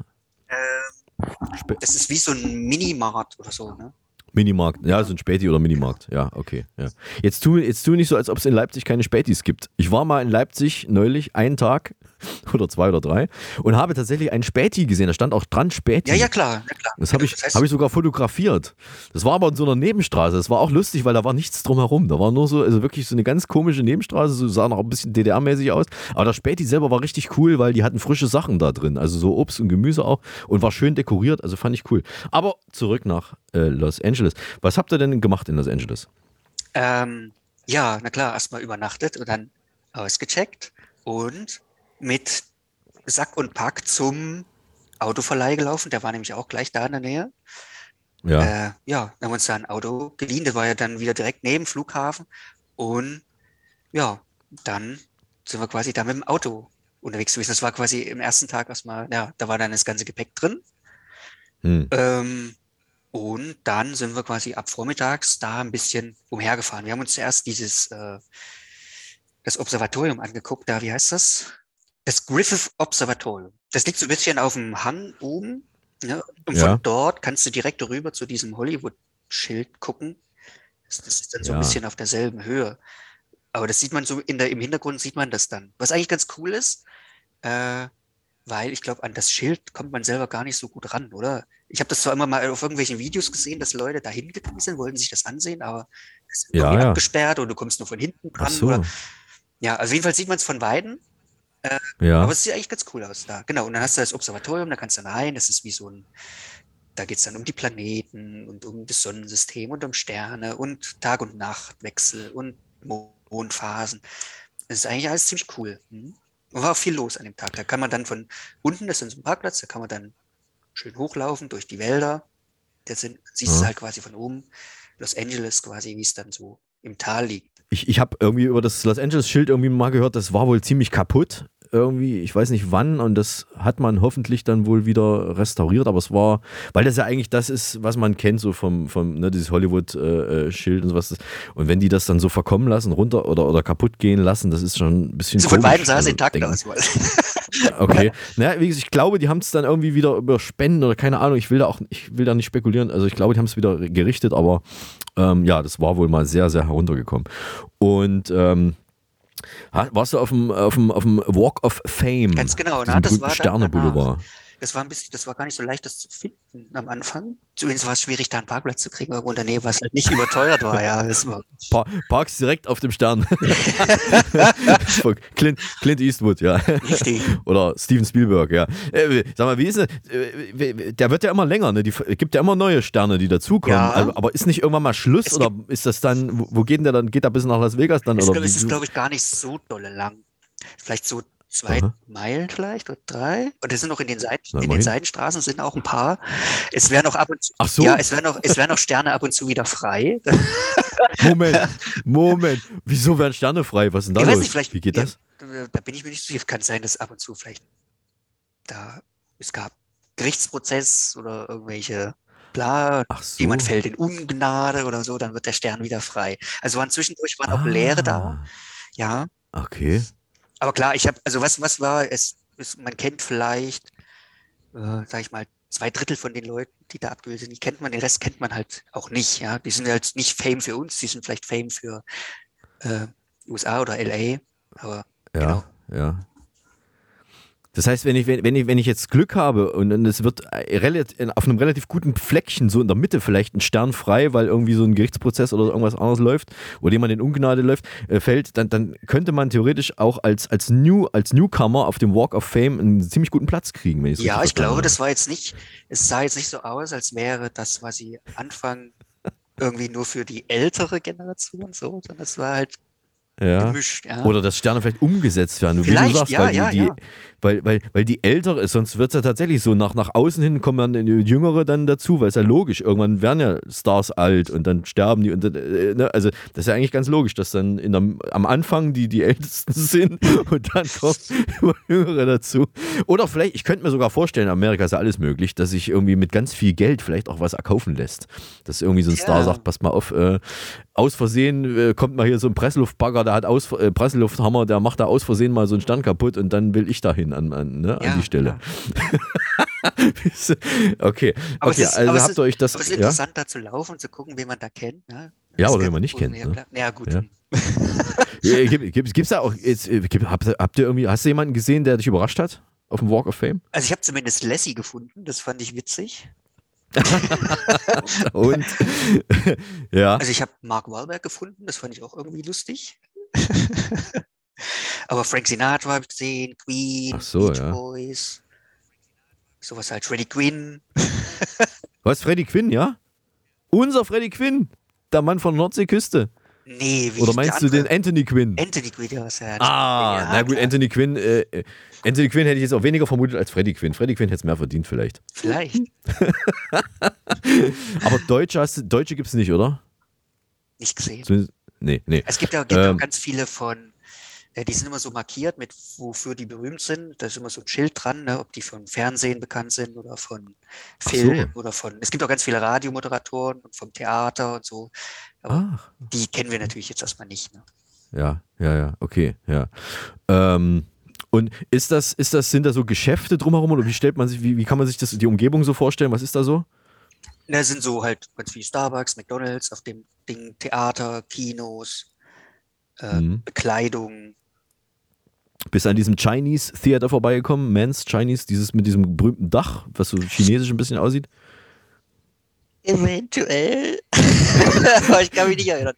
Spä Das ist wie so ein Minimarkt oder so, ne? Minimarkt, ja, so ein Späti oder Minimarkt, ja, okay. Ja. Jetzt, tu, jetzt tu nicht so, als ob es in Leipzig keine Spätis gibt. Ich war mal in Leipzig neulich, einen Tag *laughs* oder zwei oder drei und habe tatsächlich einen Späti gesehen, da stand auch dran Späti. Ja, ja, klar, ja, klar. Das habe ich, hab ich sogar fotografiert. Das war aber in so einer Nebenstraße. Das war auch lustig, weil da war nichts drumherum. Da war nur so, also wirklich so eine ganz komische Nebenstraße, so sah noch ein bisschen DDR-mäßig aus. Aber das Späti selber war richtig cool, weil die hatten frische Sachen da drin. Also so Obst und Gemüse auch und war schön dekoriert. Also fand ich cool. Aber zurück nach äh, Los Angeles. Was habt ihr denn gemacht in Los Angeles? Ähm, ja, na klar, erstmal übernachtet und dann ausgecheckt und mit Sack und Pack zum Autoverleih gelaufen. Der war nämlich auch gleich da in der Nähe. Ja. Äh, ja, haben wir uns da ein Auto geliehen. Der war ja dann wieder direkt neben dem Flughafen. Und ja, dann sind wir quasi da mit dem Auto unterwegs gewesen. Das war quasi im ersten Tag erstmal, ja, da war dann das ganze Gepäck drin. Hm. Ähm, und dann sind wir quasi ab vormittags da ein bisschen umhergefahren. Wir haben uns zuerst dieses, äh, das Observatorium angeguckt. Da, wie heißt das? Das Griffith Observatorium. Das liegt so ein bisschen auf dem Hang oben. Ne? Und Ja. von dort kannst du direkt rüber zu diesem Hollywood-Schild gucken. Das, das ist dann so ein Ja. bisschen auf derselben Höhe. Aber das sieht man so in der, im Hintergrund sieht man das dann. Was eigentlich ganz cool ist, äh, weil ich glaube, an das Schild kommt man selber gar nicht so gut ran, oder? Ich habe das zwar immer mal auf irgendwelchen Videos gesehen, dass Leute da hingegangen sind, wollten sich das ansehen, aber es ist Ja, irgendwie ja. abgesperrt und du kommst nur von hinten dran. so. Oder, ja, also jedenfalls sieht man es von Weitem. Äh, Ja. Aber es sieht eigentlich ganz cool aus da. Genau, und dann hast du das Observatorium, da kannst du dann rein, das ist wie so ein, da geht es dann um die Planeten und um das Sonnensystem und um Sterne und Tag- und Nachtwechsel und Mo- Mondphasen. Das ist eigentlich alles ziemlich cool. Und war auch viel los an dem Tag. Da kann man dann von unten, das ist so ein Parkplatz, da kann man dann schön hochlaufen durch die Wälder. Sind, siehst du Ja. halt quasi von oben Los Angeles quasi, wie es dann so im Tal liegt. Ich, ich habe irgendwie über das Los Angeles-Schild irgendwie mal gehört, das war wohl ziemlich kaputt. Irgendwie, ich weiß nicht wann, und das hat man hoffentlich dann wohl wieder restauriert, aber es war, weil das ja eigentlich das ist, was man kennt, so vom, vom ne, dieses Hollywood-Schild und sowas. Und wenn die das dann so verkommen lassen, runter oder, oder kaputt gehen lassen, das ist schon ein bisschen. So von komisch. beiden sah es Also, intakt denk- aus. *laughs* Okay. *laughs* Naja, wie gesagt, ich glaube, die haben es dann irgendwie wieder über Spenden oder keine Ahnung, ich will da auch, ich will da nicht spekulieren. Also ich glaube, die haben es wieder gerichtet, aber ähm, ja, das war wohl mal sehr, sehr heruntergekommen. Und ähm, warst du auf dem, auf dem, auf dem Walk of Fame? Ganz genau, na, das war Sterne. Boulevard. Das war ein bisschen, das war gar nicht so leicht, das zu finden am Anfang. Zumindest war es schwierig, da einen Parkplatz zu kriegen irgendwo in der Nähe, was halt nicht überteuert war, ja. Das war, Pa Parks direkt auf dem Stern. *laughs* Clint, Clint Eastwood, ja. Richtig. Oder Steven Spielberg, ja. Äh, sag mal, wie ist es? äh, Der wird ja immer länger, ne? Die gibt ja immer neue Sterne, die dazukommen. Ja. Also, aber ist nicht irgendwann mal Schluss oder ist das dann, wo, geht denn der dann? Geht er bis nach Las Vegas dann? es, oder es ist, glaube ich, gar nicht so dolle lang. Vielleicht so zwei Aha. Meilen vielleicht oder drei. Und es sind noch in den, Seiten, Na, in den. Seitenstraßen sind auch ein paar. Es werden auch ab und zu, Ach so. ja, es werden auch, es auch Sterne ab und zu wieder frei. *laughs* Moment, Moment. Wieso werden Sterne frei? Was ist denn da Ich weiß los? nicht, vielleicht- Wie geht ja, das? Da bin ich mir nicht sicher. Kann sein, dass ab und zu vielleicht da es gab Gerichtsprozess oder irgendwelche bla, Ach so. jemand fällt in Ungnade oder so, dann wird der Stern wieder frei. Also waren zwischendurch waren auch Leere da. Ah, Ja, Okay. Aber klar, ich habe, also was, was war, es, es man kennt vielleicht, äh, sag ich mal, zwei Drittel von den Leuten, die da abgebildet sind, die kennt man, den Rest kennt man halt auch nicht, ja. Die sind halt nicht Fame für uns, die sind vielleicht Fame für äh, USA oder LA, aber Ja, Genau. ja. Das heißt, wenn ich, wenn, ich, wenn ich jetzt Glück habe und, und es wird äh, auf einem relativ guten Fleckchen so in der Mitte vielleicht ein Stern frei, weil irgendwie so ein Gerichtsprozess oder irgendwas anderes läuft oder jemand in Ungnade läuft, äh, fällt, dann, dann könnte man theoretisch auch als, als, New, als Newcomer auf dem Walk of Fame einen ziemlich guten Platz kriegen, wenn ich es Ja, ich glaube, das war jetzt nicht, es sah jetzt nicht so aus, als wäre das quasi Anfang irgendwie nur für die ältere Generation so, sondern es war halt. Ja. gemischt, ja. Oder dass Sterne vielleicht umgesetzt werden, wie Vielleicht, du sagst, ja, weil, die, ja, die. Weil, weil, weil die ältere ist, sonst wird es ja tatsächlich so, nach, nach außen hin kommen dann die Jüngere dann dazu, weil es ja logisch, irgendwann werden ja Stars alt und dann sterben die und äh, ne? also das ist ja eigentlich ganz logisch, dass dann in der, am Anfang die die Ältesten *laughs* sind und dann kommen *laughs* immer Jüngere dazu. Oder vielleicht, ich könnte mir sogar vorstellen, in Amerika ist ja alles möglich, dass sich irgendwie mit ganz viel Geld vielleicht auch was erkaufen lässt. Dass irgendwie so ein Star Ja. sagt, passt mal auf, äh, aus Versehen äh, kommt mal hier so ein Pressluftbagger, der hat aus, äh, Presslufthammer, der macht da aus Versehen mal so einen Stern kaputt und dann will ich dahin an, an, ne, Ja, an die Stelle. *laughs* okay, Aber okay es ist, also habt ihr euch das. aber es ist Ja, interessant, da zu laufen und zu gucken, wen man da kennt. Ne? ja oder wenn man nicht kennt. Ja, Ne? ja gut. Ja. *laughs* Ja, gibt, gibt, gibt's da auch, jetzt, äh, gibt, habt, ihr- habt ihr irgendwie, hast du jemanden gesehen, der dich überrascht hat? Auf dem Walk of Fame? Also ich habe zumindest Lassie gefunden, das fand ich witzig. *laughs* Und *laughs* ja. Also ich habe Mark Wahlberg gefunden, das fand ich auch irgendwie lustig. *laughs* Aber Frank Sinatra habe ich gesehen, Queen, Ach so, Beach ja. Boys, sowas halt, Freddie Quinn. Was, Freddy Quinn, ja? Unser Freddy Quinn, der Mann von Nordseeküste. Nee, wie Oder meinst du den? Anthony Quinn? Anthony Quinn, ja, was. Ah, ja, na gut, klar. Anthony Quinn, äh, Anthony Quinn hätte ich jetzt auch weniger vermutet als Freddy Quinn. Freddy Quinn hätte es mehr verdient vielleicht. Vielleicht. *laughs* Aber Deutsche, hast Deutsche gibt es nicht, oder? Nicht gesehen. Zumindest, nee, nee. Es gibt ja Ähm, auch ganz viele von, die sind immer so markiert mit, wofür die berühmt sind. Da ist immer so ein Schild dran, ne, ob die von Fernsehen bekannt sind oder von Film so. oder von. Es gibt auch ganz viele Radiomoderatoren und vom Theater und so. Aber Ach. die kennen wir natürlich jetzt erstmal nicht. Ne? Ja, ja, ja, okay, ja. Ähm, und ist das, ist das, sind da so Geschäfte drumherum oder wie stellt man sich, wie, wie kann man sich das, die Umgebung so vorstellen? Was ist da so? Da sind so halt ganz viel Starbucks, McDonalds, auf dem Ding Theater, Kinos, äh, Mhm. Bekleidung. Bist du an diesem Chinese Theater vorbeigekommen? Mans Chinese, dieses mit diesem berühmten Dach, was so chinesisch ein bisschen aussieht? Eventuell. *laughs* Aber ich kann mich nicht erinnern.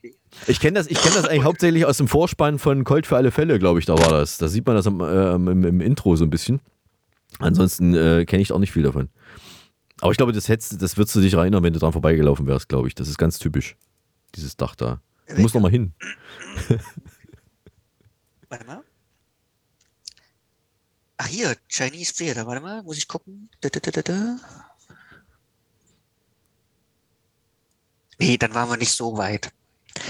Ich kenne das, ich kenn das eigentlich hauptsächlich aus dem Vorspann von Colt für alle Fälle, glaube ich, da war das. Da sieht man das am, äh, im, im Intro so ein bisschen. Ansonsten äh, kenne ich auch nicht viel davon. Aber ich glaube, das, hättest, das würdest du dich erinnern, wenn du dran vorbeigelaufen wärst, glaube ich. Das ist ganz typisch, dieses Dach da. Du musst noch mal hin. Warte mal. Ach hier, Chinese Theater, warte mal, muss ich gucken. Da, da, da. Nee, dann waren wir nicht so weit.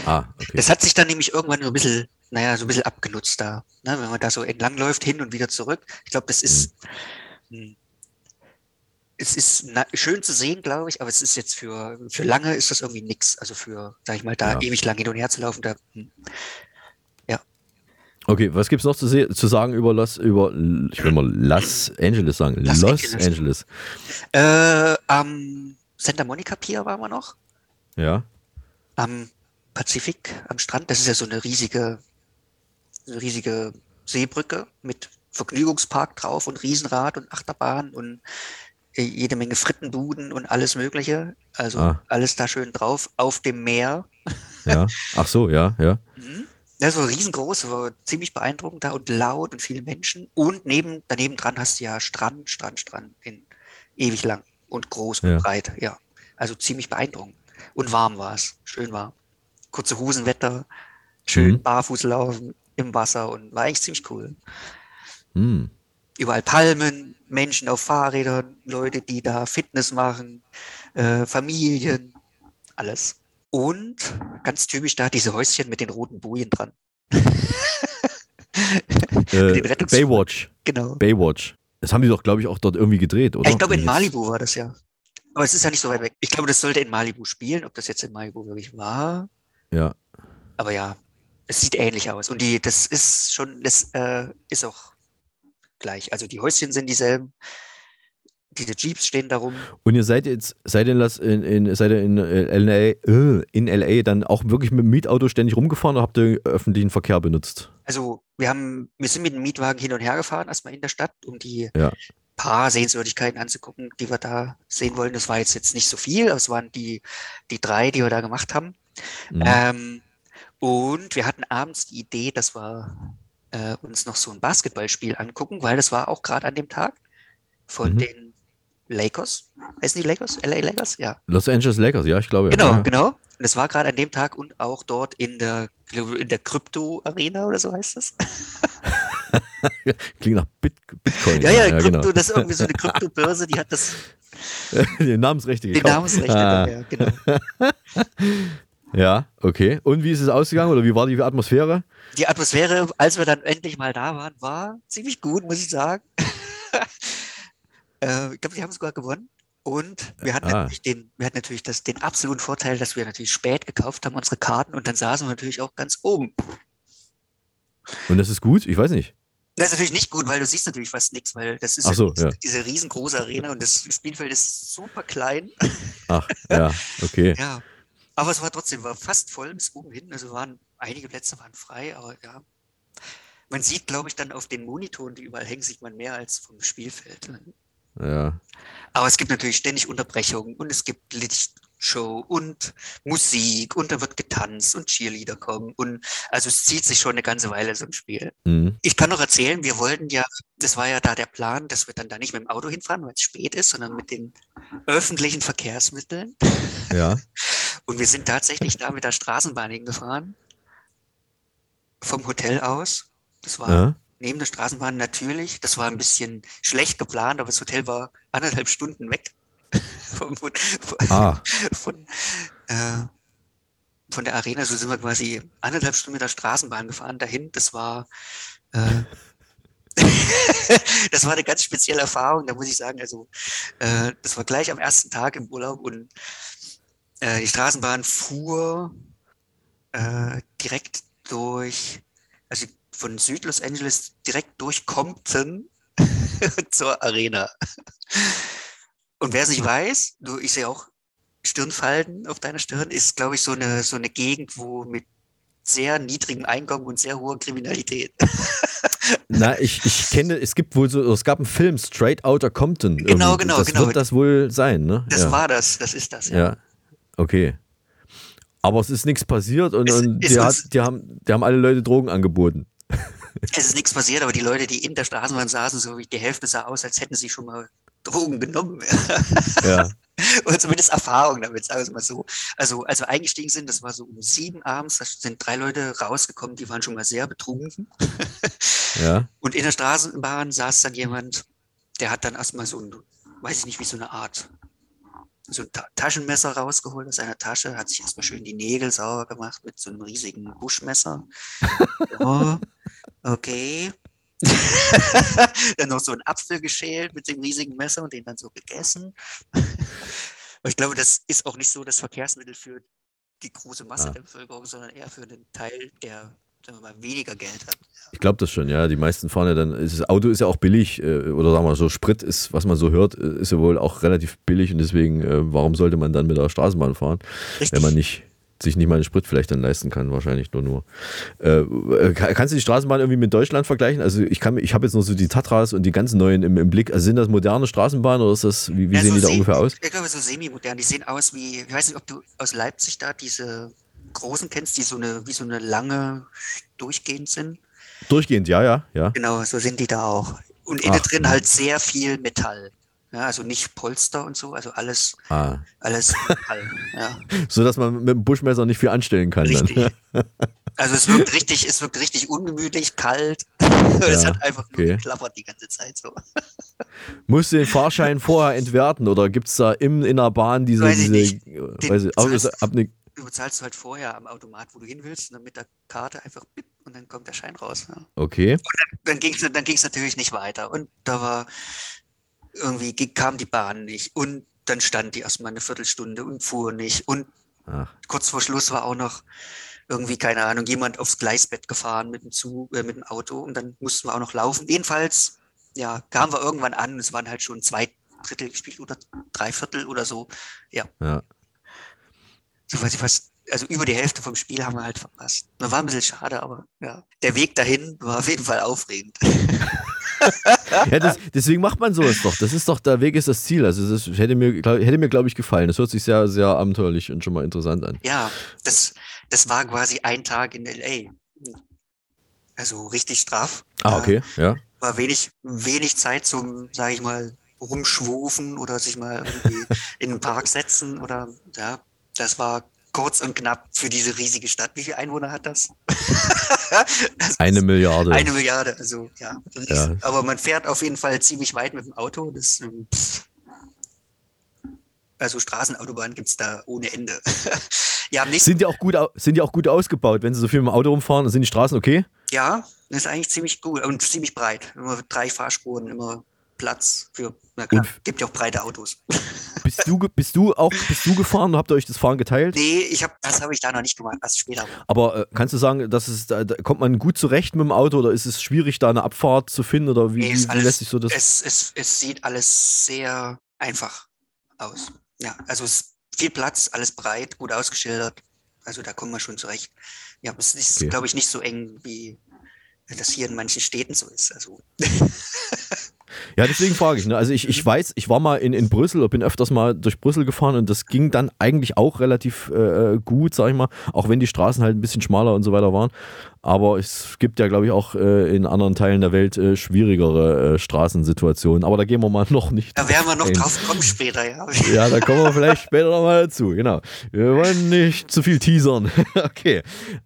Ah, okay. Das hat sich dann nämlich irgendwann so ein bisschen, naja, so ein bisschen abgenutzt da. Ne? Wenn man da so entlangläuft, hin und wieder zurück. Ich glaube, das ist, hm, es ist schön zu sehen, glaube ich, aber es ist jetzt für, für lange ist das irgendwie nix. Also für, sag ich mal, da Ja. ewig lang hin und her zu laufen, da, hm. Okay, was gibt's noch zu, zu sagen über Los, über, ich will mal Los Angeles sagen. Los Los, Angeles. Angeles. Äh, am Santa Monica Pier waren wir noch. Ja. Am Pazifik, am Strand. Das ist ja so eine riesige, eine riesige Seebrücke mit Vergnügungspark drauf und Riesenrad und Achterbahn und äh, jede Menge Frittenbuden und alles Mögliche. Also Ah. alles da schön drauf auf dem Meer. Ja. *laughs* Ach so, ja, ja. Das war riesengroß, war ziemlich beeindruckend da und laut und viele Menschen. Und neben, daneben dran hast du ja Strand, Strand, Strand in ewig lang und groß und Ja. breit. Ja, also ziemlich beeindruckend. Und warm war es, schön warm. Kurze Hosenwetter, schön Mhm. barfuß laufen im Wasser und war eigentlich ziemlich cool. Hm. Überall Palmen, Menschen auf Fahrrädern, Leute, die da Fitness machen, äh, Familien, alles. Und ganz typisch da diese Häuschen mit den roten Bojen dran. *laughs* Äh, Baywatch. Genau. Baywatch. Das haben die doch, glaube ich, auch dort irgendwie gedreht, oder? Ich glaube, in Malibu war das ja. Aber es ist ja nicht so weit weg. Ich glaube, das sollte in Malibu spielen. Ob das jetzt in Malibu wirklich war. Ja. Aber ja, es sieht ähnlich aus. Und die, das ist schon, das äh, ist auch gleich. Also die Häuschen sind dieselben. Diese Jeeps stehen da rum. Und ihr seid jetzt, seid ihr in, in, seid ihr in, äh, LA, äh, in LA dann auch wirklich mit dem Mietauto ständig rumgefahren oder habt ihr öffentlichen Verkehr benutzt? Also wir haben, wir sind mit dem Mietwagen hin und her gefahren, erstmal in der Stadt, um die Ja. paar Sehenswürdigkeiten anzugucken, die wir da sehen wollen. Das war jetzt, jetzt nicht so viel, es waren die, die drei, die wir da gemacht haben. Mhm. Ähm, und wir hatten abends die Idee, dass wir äh, uns noch so ein Basketballspiel angucken, weil das war auch gerade an dem Tag von Mhm. den Lakers. Heißen die Lakers? LA Lakers? Ja. Los Angeles Lakers, ja, ich glaube. Genau, ja. genau. Und es war gerade an dem Tag und auch dort in der, in der Krypto-Arena oder so heißt das. *laughs* Klingt nach Bit Bitcoin. Ja, ja, Krypto, genau. das ist irgendwie so eine *laughs* Kryptobörse, die hat das, *laughs* Die Namensrechte die gekauft. Namensrechte, Ah. ja, genau. Ja, okay. Und wie ist es ausgegangen oder wie war die Atmosphäre? Die Atmosphäre, als wir dann endlich mal da waren, war ziemlich gut, muss ich sagen. Äh, ich glaube, die haben sogar gewonnen. Und wir hatten Ah. natürlich, den, wir hatten natürlich das, den absoluten Vorteil, dass wir natürlich spät gekauft haben, unsere Karten, und dann saßen wir natürlich auch ganz oben. Und das ist gut? Ich weiß nicht. Das ist natürlich nicht gut, weil du siehst natürlich fast nichts, weil das ist so, diese, ja. diese riesengroße Arena und das Spielfeld ist super klein. Ach, ja, okay. *laughs* Ja. Aber es war trotzdem, war fast voll bis oben hin. Also waren, einige Plätze waren frei, aber ja. Man sieht, glaube ich, dann auf den Monitoren, die überall hängen, sieht man mehr als vom Spielfeld. Ja. Aber es gibt natürlich ständig Unterbrechungen und es gibt Lichtshow und Musik und da wird getanzt und Cheerleader kommen und also es zieht sich schon eine ganze Weile so ein Spiel. Mhm. Ich kann noch erzählen, wir wollten ja, das war ja da der Plan, dass wir dann da nicht mit dem Auto hinfahren, weil es spät ist, sondern mit den öffentlichen Verkehrsmitteln. Ja. *laughs* Und wir sind tatsächlich da mit der Straßenbahn hingefahren. Vom Hotel aus. Das war Ja. Neben der Straßenbahn natürlich. Das war ein bisschen schlecht geplant, aber das Hotel war anderthalb Stunden weg. *laughs* vom, von, Ah. von, äh, von der Arena. So sind wir quasi anderthalb Stunden mit der Straßenbahn gefahren dahin. Das war äh, *laughs* das war eine ganz spezielle Erfahrung, da muss ich sagen, also äh, das war gleich am ersten Tag im Urlaub und äh, die Straßenbahn fuhr äh, direkt durch, also von Süd-Los Angeles direkt durch Compton *laughs* zur Arena. Und wer es nicht weiß, du, ich sehe auch Stirnfalten auf deiner Stirn, ist, glaube ich, so eine, so eine Gegend, wo mit sehr niedrigem Einkommen und sehr hoher Kriminalität. *laughs* Na, ich, ich kenne, es gibt wohl so, es gab einen Film, Straight Outta Compton. Genau, irgendwie. genau, das genau. wird das wohl sein, ne? Das ja. war das, das ist das, ja. Ja, okay. Aber es ist nichts passiert und, Es und die, hat, die, haben, die haben alle Leute Drogen angeboten. *laughs* Es ist nichts passiert, aber die Leute, die in der Straßenbahn saßen, so wie die Hälfte sah aus, als hätten sie schon mal Drogen genommen. Ja. *laughs* Oder zumindest Erfahrung damit, sagen wir es mal so. Also, als wir eingestiegen sind, das war so um sieben abends, da sind drei Leute rausgekommen, die waren schon mal sehr betrunken. *laughs* Ja. Und in der Straßenbahn saß dann jemand, der hat dann erstmal so ein, weiß ich nicht, wie so eine Art, so ein Ta Taschenmesser rausgeholt aus seiner Tasche, hat sich erstmal schön die Nägel sauber gemacht mit so einem riesigen Buschmesser. Ja, okay. *laughs* dann noch so einen Apfel geschält mit dem riesigen Messer und den dann so gegessen. Aber ich glaube, das ist auch nicht so das Verkehrsmittel für die große Masse Ah. der Bevölkerung, sondern eher für den Teil, der sagen wir mal, weniger Geld hat. Ich glaube das schon, ja. Die meisten fahren ja dann, das Auto ist ja auch billig, äh, oder sagen wir so, Sprit ist, was man so hört, äh, ist ja wohl auch relativ billig und deswegen, äh, warum sollte man dann mit der Straßenbahn fahren, wenn man nicht sich nicht mal einen Sprit vielleicht dann leisten kann, wahrscheinlich nur nur. Äh, äh, kann- kannst du die Straßenbahn irgendwie mit Deutschland vergleichen? Also ich kann, ich habe jetzt nur so die Tatras und die ganz neuen im, im Blick. Also sind das moderne Straßenbahnen oder ist das, wie, wie Ja, sehen so die da se- ungefähr aus? Ich glaube, so semi-modern. Die sehen aus wie, ich weiß nicht, ob du aus Leipzig da diese großen kennst, die so eine, wie so eine lange durchgehend sind. Durchgehend, ja, ja, ja. Genau, so sind die da auch. Und innen Ach, drin halt sehr viel Metall. Ja, also nicht Polster und so, also alles, Ah. alles *laughs* Metall. Ja. So dass man mit dem Buschmesser nicht viel anstellen kann. Richtig. Dann. *laughs* Also es wirkt richtig, es wirkt richtig ungemütlich, kalt. *laughs* es Ja, hat einfach nur okay. geklappert die ganze Zeit so. Musst du den Fahrschein vorher entwerten oder gibt es da im, in der Bahn diese. Weiß ich diese nicht. äh, Den weiß ich, ist ab ne, Du bezahlst halt vorher am Automat, wo du hin willst, und dann mit der Karte einfach bip, und dann kommt der Schein raus. Ja. okay. dann ging es dann ging's natürlich nicht weiter. Und da war irgendwie kam die Bahn nicht. Und dann stand die erstmal eine Viertelstunde und fuhr nicht. Und Ach. kurz vor Schluss war auch noch irgendwie, keine Ahnung, jemand aufs Gleisbett gefahren mit dem Zug, äh, mit dem Auto und dann mussten wir auch noch laufen. Jedenfalls, ja, kamen wir irgendwann an und es waren halt schon zwei Drittel gespielt oder drei Viertel oder so. Ja, Ja. so weiß ich was. Also über die Hälfte vom Spiel haben wir halt verpasst. Das war ein bisschen schade, aber ja. Der Weg dahin war auf jeden Fall aufregend. *laughs* *laughs* ja das, deswegen macht man sowas doch. Das ist doch, der Weg ist das Ziel. Also das hätte mir, hätte mir glaube ich, gefallen. Das hört sich sehr, sehr abenteuerlich und schon mal interessant an. Ja, das, das war quasi ein Tag in LA. Also richtig straff. Ah, okay, ja. War wenig, wenig Zeit zum, sage ich mal, rumschwufen oder sich mal irgendwie *laughs* in den Park setzen oder ja, das war kurz und knapp für diese riesige Stadt. Wie viele Einwohner hat das? *laughs* Eine Milliarde. Eine Milliarde, also ja. Ja. Aber man fährt auf jeden Fall ziemlich weit mit dem Auto. Das, ähm, pff. also Straßenautobahnen gibt es da ohne Ende. *laughs* ja, Sind die, auch gut, sind die auch gut ausgebaut? Wenn sie so viel mit dem Auto rumfahren, sind die Straßen okay? Ja, das ist eigentlich ziemlich gut und ziemlich breit. Immer drei Fahrspuren, immer Platz für, na klar, gibt ja auch breite Autos. *laughs* Bist du, bist du auch bist du gefahren? Habt ihr euch das Fahren geteilt? Nee, ich hab, das habe ich da noch nicht gemacht, erst später. Aber äh, kannst du sagen, dass es, da, da kommt man gut zurecht mit dem Auto oder ist es schwierig, da eine Abfahrt zu finden? Oder wie, Nee, wie, alles, lässt sich so das? es, es, es sieht alles sehr einfach aus. Ja, also es ist viel Platz, alles breit, gut ausgeschildert. Also da kommen wir schon zurecht. Ja, es ist, Okay. glaube ich, nicht so eng, wie das hier in manchen Städten so ist. Also *laughs* Ja, deswegen frage ich. Ne? Also ich, ich weiß, ich war mal in, in Brüssel oder bin öfters mal durch Brüssel gefahren und das ging dann eigentlich auch relativ äh, gut, sag ich mal, auch wenn die Straßen halt ein bisschen schmaler und so weiter waren. Aber es gibt ja, glaube ich, auch äh, in anderen Teilen der Welt äh, schwierigere äh, Straßensituationen. Aber da gehen wir mal noch nicht. da werden wir noch ein. drauf kommen später, ja. Ja, da kommen wir vielleicht später nochmal dazu, genau. Wir wollen nicht zu viel teasern. *laughs* okay.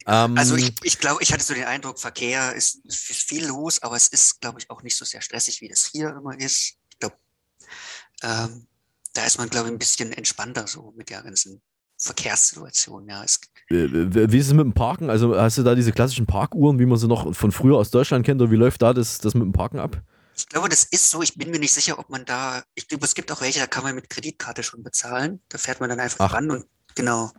Ähm, Also ich, ich glaube, ich hatte so den Eindruck, Verkehr ist, ist viel los, aber es ist, glaube ich, auch nicht so sehr stressig, wie das hier immer ist. Ich glaube, ähm, da ist man, glaube ich, ein bisschen entspannter so mit der ganzen Verkehrssituation. Ja, es, Äh, Wie ist es mit dem Parken? Also hast du da diese klassischen Parkuhren, wie man sie noch von früher aus Deutschland kennt, oder wie läuft da das, das mit dem Parken ab? ich glaube, das ist so. Ich bin mir nicht sicher, ob man da, ich glaube, es gibt auch welche, da kann man mit Kreditkarte schon bezahlen. Da fährt man dann einfach Ach. ran und genau.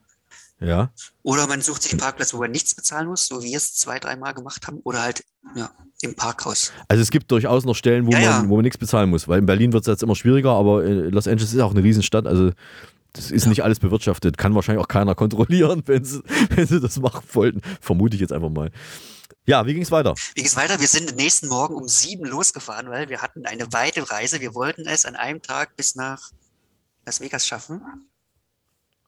Ja. Oder man sucht sich einen Parkplatz, wo man nichts bezahlen muss, so wie wir es zwei, dreimal gemacht haben, oder halt ja, im Parkhaus. Also es gibt durchaus noch Stellen, wo, Ja, man, ja. wo man nichts bezahlen muss, weil in Berlin wird es jetzt immer schwieriger, aber Los Angeles ist auch eine Riesenstadt, also das ist nicht alles bewirtschaftet, kann wahrscheinlich auch keiner *laughs* kontrollieren, wenn sie, wenn sie das machen wollten, vermute ich jetzt einfach mal. Ja, wie ging es weiter? Wie geht's weiter? Wir sind nächsten Morgen um sieben losgefahren, weil wir hatten eine weite Reise. Wir wollten es an einem Tag bis nach Las Vegas schaffen.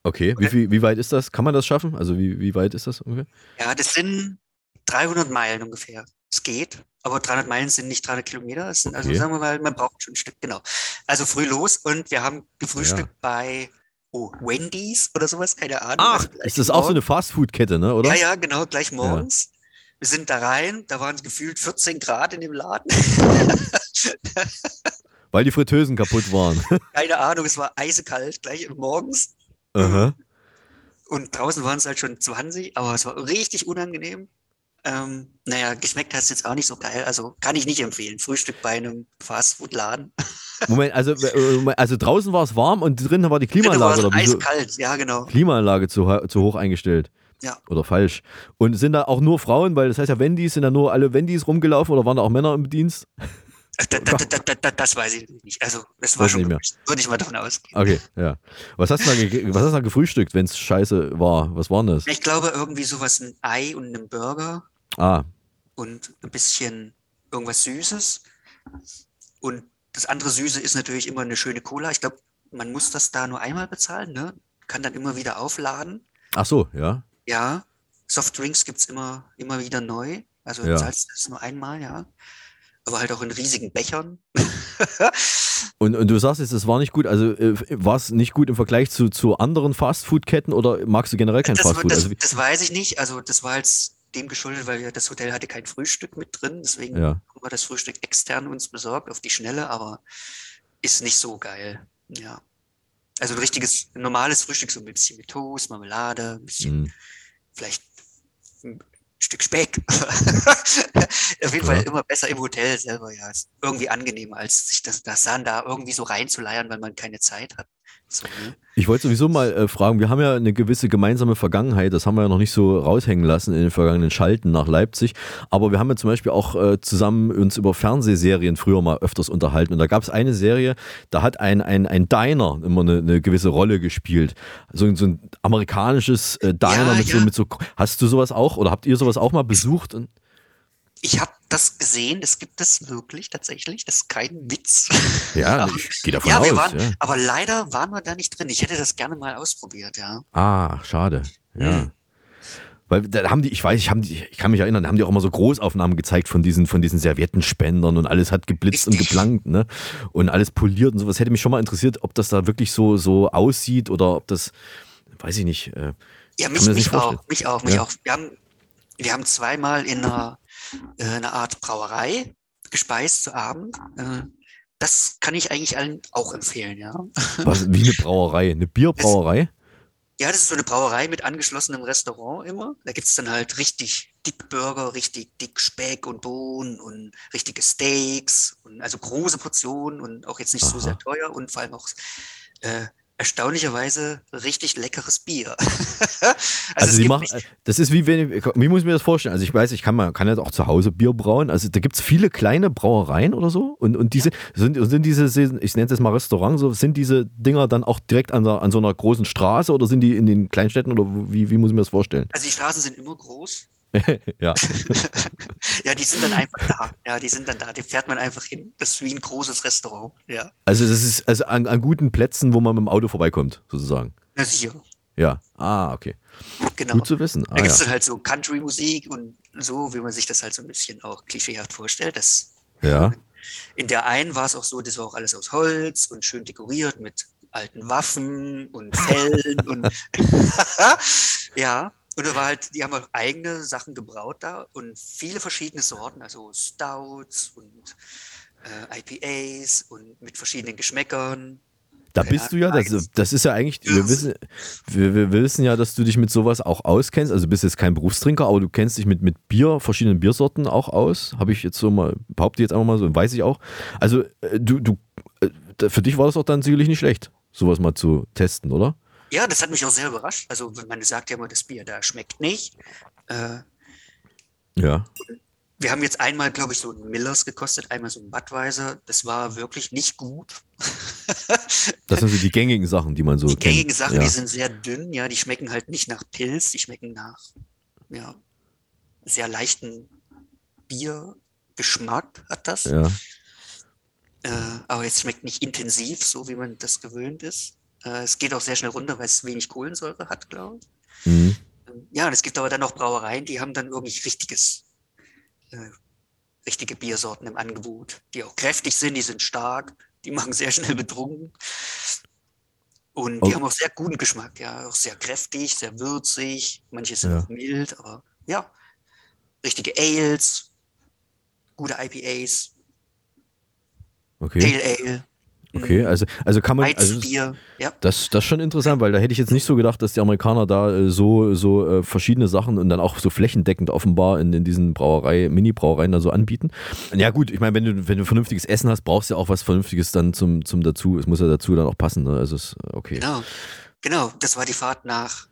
Okay, wie, viel, wie weit ist das? Kann man das schaffen? Also wie, wie weit ist das ungefähr? Ja, das sind 300 Meilen ungefähr. Es geht, aber 300 Meilen sind nicht 300 Kilometer. Es Also Okay. sagen wir mal, man braucht schon ein Stück, genau. Also früh los und wir haben gefrühstückt bei oh, Wendy's oder sowas, keine Ahnung. Ach, Also ist das auch so eine Fastfood-Kette, ne, oder? Ja, ja, genau, gleich morgens. Wir sind da rein, da waren gefühlt 14 Grad in dem Laden. Weil die Fritteusen kaputt waren. *laughs* Keine Ahnung, es war eisekalt, gleich morgens. Aha. Und draußen waren es halt schon 20, aber es war richtig unangenehm. Ähm, naja, geschmeckt hat es jetzt auch nicht so geil. Also kann ich nicht empfehlen. Frühstück bei einem Fastfood-Laden. *laughs* Moment, also, äh, also draußen war es warm und drinnen war die war Klimaanlage wieso? eiskalt, ja genau. Klimaanlage zu, zu hoch eingestellt. Ja. Oder falsch. Und sind da auch nur Frauen, weil das heißt ja Wendys, sind da nur alle Wendys rumgelaufen oder waren da auch Männer im Dienst? Da, da, da, da, da, das weiß ich nicht. Also, das war Weiß schon. Würde ich mal davon ausgehen. Okay, ja. Was hast du da, was hast du da gefrühstückt, wenn es scheiße war? Was war denn das? Ich glaube, irgendwie sowas, ein Ei und einen Burger Ah, und ein bisschen irgendwas Süßes. Und das andere Süße ist natürlich immer eine schöne Cola. Ich glaube, man muss das da nur einmal bezahlen, ne? Kann dann immer wieder aufladen. ach so, ja. Ja, Softdrinks gibt's immer, immer wieder neu. Also Ja. zahlst du das nur einmal, ja. Aber halt auch in riesigen Bechern. *laughs* Und, und du sagst jetzt, es war nicht gut. Also äh, war es nicht gut im Vergleich zu, zu anderen Fastfood-Ketten oder magst du generell kein Fastfood? das, Also, das weiß ich nicht. Also das war jetzt dem geschuldet, weil das Hotel hatte kein Frühstück mit drin. Deswegen Ja. haben wir das Frühstück extern uns besorgt auf die Schnelle, aber ist nicht so geil. Ja. Also ein richtiges, normales Frühstück, so ein bisschen mit Toast, Marmelade, ein bisschen Mhm. vielleicht Stück Speck. *laughs* Auf jeden Fall Ja. immer besser im Hotel selber, ja. Ist irgendwie angenehmer, als sich das, das dann da irgendwie so reinzuleiern, weil man keine Zeit hat. So, ne? Ich wollte sowieso mal äh, fragen, wir haben ja eine gewisse gemeinsame Vergangenheit, das haben wir ja noch nicht so raushängen lassen in den vergangenen Schalten nach Leipzig, aber wir haben ja zum Beispiel auch äh, zusammen uns über Fernsehserien früher mal öfters unterhalten und da gab es eine Serie, da hat ein, ein, ein Diner immer eine, eine gewisse Rolle gespielt, so, so ein amerikanisches äh, Diner Ja, mit, so, ja. mit so, hast du sowas auch oder habt ihr sowas auch mal besucht? Und, Ich habe das gesehen, das gibt es wirklich tatsächlich, das ist kein Witz. ja, *laughs* ich gehe davon ja, aus. wir waren, ja. aber leider waren wir da nicht drin. Ich hätte das gerne mal ausprobiert, ja. Ah, schade. Ja. Mhm. Weil da haben die, ich weiß, ich, haben die, ich kann mich erinnern, da haben die auch immer so Großaufnahmen gezeigt von diesen, von diesen Serviettenspendern und alles hat geblitzt und geplankt, ne? Und alles poliert und sowas. Hätte mich schon mal interessiert, ob das da wirklich so, so aussieht oder ob das, weiß ich nicht. Äh, Ja, mich, mich auch, mich auch, mich Ja. auch. Wir haben, wir haben zweimal in einer, äh, einer Art Brauerei gespeist zu Abend. Äh, das kann ich eigentlich allen auch empfehlen, ja. Was, wie eine *laughs* Brauerei, eine Bierbrauerei? Ja, das ist so eine Brauerei mit angeschlossenem Restaurant immer. Da gibt's dann halt richtig dick Burger, richtig dick Speck und Bohnen und richtige Steaks und also große Portionen und auch jetzt nicht so Aha. sehr teuer und vor allem auch äh, erstaunlicherweise richtig leckeres Bier. *laughs* also, Also, es machen, das ist wie wenn, wie muss ich mir das vorstellen? Also ich weiß, ich kann man kann ja auch zu Hause Bier brauen. Also da gibt es viele kleine Brauereien oder so und, und diese sind, sind diese, ich nenne das mal Restaurant, so sind diese Dinger dann auch direkt an, der, an so einer großen Straße oder sind die in den Kleinstädten oder wie, wie muss ich mir das vorstellen? also die Straßen sind immer groß. *laughs* ja. *laughs* Ja, die sind dann einfach da. Ja, die sind dann da. Die fährt man einfach hin. Das ist wie ein großes Restaurant. Ja. Also das ist also an, an guten Plätzen, wo man mit dem Auto vorbeikommt, sozusagen. Na sicher. Ja. Ah, okay. Genau. Gut zu wissen. Ah, Da gibt ja. es dann halt so Country-Musik und so, wie man sich das halt so ein bisschen auch klischeehaft vorstellt. Das, ja. in der einen war es auch so, das war auch alles aus Holz und schön dekoriert mit alten Waffen und Fellen und *laughs* ja. Und da war halt, die haben auch eigene Sachen gebraut da und viele verschiedene Sorten, also Stouts und äh, IPAs und mit verschiedenen Geschmäckern. Da bist du ja, das, das ist ja eigentlich, wir wissen, wir, wir wissen ja, dass du dich mit sowas auch auskennst. Also du bist jetzt kein Berufstrinker, aber du kennst dich mit, mit Bier, verschiedenen Biersorten auch aus. Habe ich jetzt so mal, behaupte ich jetzt einfach mal so, weiß ich auch. Also äh, du, du, äh, für dich war das auch dann sicherlich nicht schlecht, sowas mal zu testen, oder? Ja, das hat mich auch sehr überrascht. Also man sagt ja immer, das Bier da schmeckt nicht. Äh, Ja. wir haben jetzt einmal, glaube ich, so ein Millers gekostet, einmal so ein Budweiser. Das war wirklich nicht gut. *laughs* Das sind so die gängigen Sachen, die man so Die kennt. gängigen Sachen, ja. die sind sehr dünn, ja, die schmecken halt nicht nach Pilz, die schmecken nach, ja, sehr leichten Biergeschmack hat das. Ja. Äh, aber es schmeckt nicht intensiv, so wie man das gewöhnt ist. Äh, es geht auch sehr schnell runter, weil es wenig Kohlensäure hat, glaube ich. Mhm. Ja, und es gibt aber dann noch Brauereien, die haben dann wirklich richtiges, äh, richtige Biersorten im Angebot, die auch kräftig sind, die sind stark, die machen sehr schnell betrunken. Und die Oh. haben auch sehr guten Geschmack, ja, auch sehr kräftig, sehr würzig, manche sind Ja. auch mild, aber ja, richtige Ales, gute IPAs, Okay. Pale Ale, Okay, also, also kann man. Also das, Weizbier, ja. das, das ist schon interessant, weil da hätte ich jetzt nicht so gedacht, dass die Amerikaner da äh, so, so äh, verschiedene Sachen und dann auch so flächendeckend offenbar in, in diesen Brauerei, Mini-Brauereien da so anbieten. Ja, gut, ich meine, wenn du, wenn du vernünftiges Essen hast, brauchst du ja auch was Vernünftiges dann zum, zum dazu. Es muss ja dazu dann auch passen. Ne? Also, ist okay. Genau, genau, das war die Fahrt nach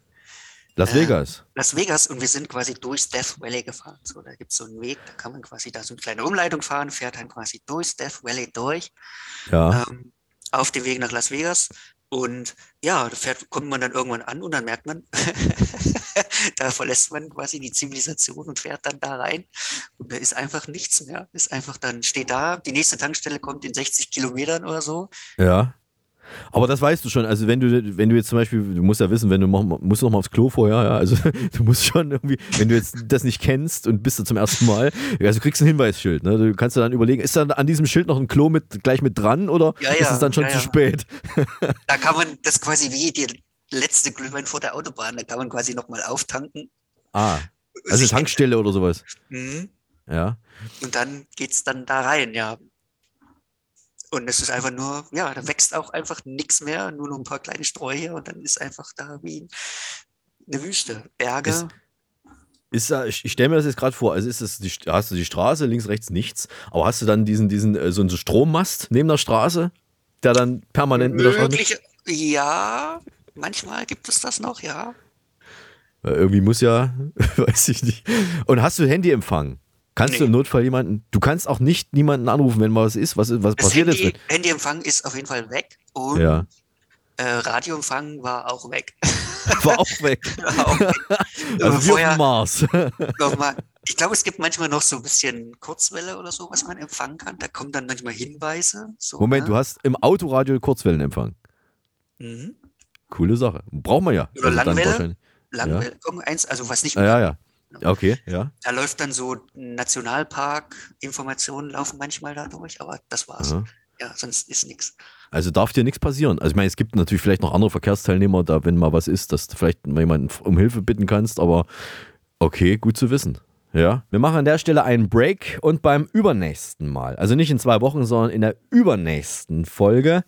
Las äh, Vegas. Las Vegas und wir sind quasi durchs Death Valley gefahren. So, da gibt es so einen Weg, da kann man quasi da so eine kleine Umleitung fahren, fährt dann quasi durchs Death Valley durch, Ja. ähm, auf dem Weg nach Las Vegas. Und ja, da fährt, kommt man dann irgendwann an und dann merkt man, *laughs* da verlässt man quasi die Zivilisation und fährt dann da rein. Und da ist einfach nichts mehr. Ist einfach dann, steht da, die nächste Tankstelle kommt in 60 Kilometern oder so. Ja. Aber das weißt du schon. Also wenn du, wenn du jetzt zum Beispiel, du musst ja wissen, wenn du mach, musst noch mal aufs Klo vorher, ja. Also *laughs* du musst schon irgendwie, wenn du jetzt das nicht kennst und bist da zum ersten Mal, also du kriegst ein Hinweisschild. Ne? Du kannst dir dann überlegen, ist da an diesem Schild noch ein Klo mit gleich mit dran oder Ja, ist ja, es dann schon ja, zu spät? *laughs* Da kann man das quasi wie die letzte Glühwein vor der Autobahn, da kann man quasi nochmal auftanken. Ah. Also *laughs* Tankstelle oder sowas. Mhm. Ja. Und dann geht's dann da rein, ja. Und es ist einfach nur, ja, da wächst auch einfach nichts mehr, nur noch ein paar kleine Sträucher und dann ist einfach da wie eine Wüste. Berge. Ist- Ist da, ich, ich stelle mir das jetzt gerade vor, also ist das die, hast du die Straße, links, rechts nichts, aber hast du dann diesen, diesen, äh, so einen Strommast neben der Straße, der dann permanent mit der Straße. Möglich, ja, manchmal gibt es das noch, ja. Weil irgendwie muss ja, *laughs* weiß ich nicht. Und hast du Handyempfang? Kannst du Nee. im Notfall jemanden, du kannst auch nicht niemanden anrufen, wenn mal was ist. Was, was Das passiert Handy, jetzt? Handyempfang ist auf jeden Fall weg und ja, äh, Radioempfang war auch weg. *laughs* war auch weg. *laughs* War auch weg. *laughs* Also vorher- Mars. nochmal, ich glaube, es gibt manchmal noch so ein bisschen Kurzwelle oder so, was man empfangen kann. Da kommen dann manchmal Hinweise. So, Moment, ne? du hast im Autoradio Kurzwellenempfang. Mhm. Coole Sache. Braucht man ja. Oder Also Langwelle. Langwelle, irgendeins, also was nicht Ja, ja, ja. Okay, ja. Da läuft dann so Nationalpark-Informationen laufen manchmal da durch, aber das war's. Aha. Ja, sonst ist nichts. Also darf dir nichts passieren. Also ich meine, es gibt natürlich vielleicht noch andere Verkehrsteilnehmer, da wenn mal was ist, dass du vielleicht mal jemanden um Hilfe bitten kannst, aber okay, gut zu wissen. Ja, wir machen an der Stelle einen Break und beim übernächsten Mal, also nicht in zwei Wochen, sondern in der übernächsten Folge,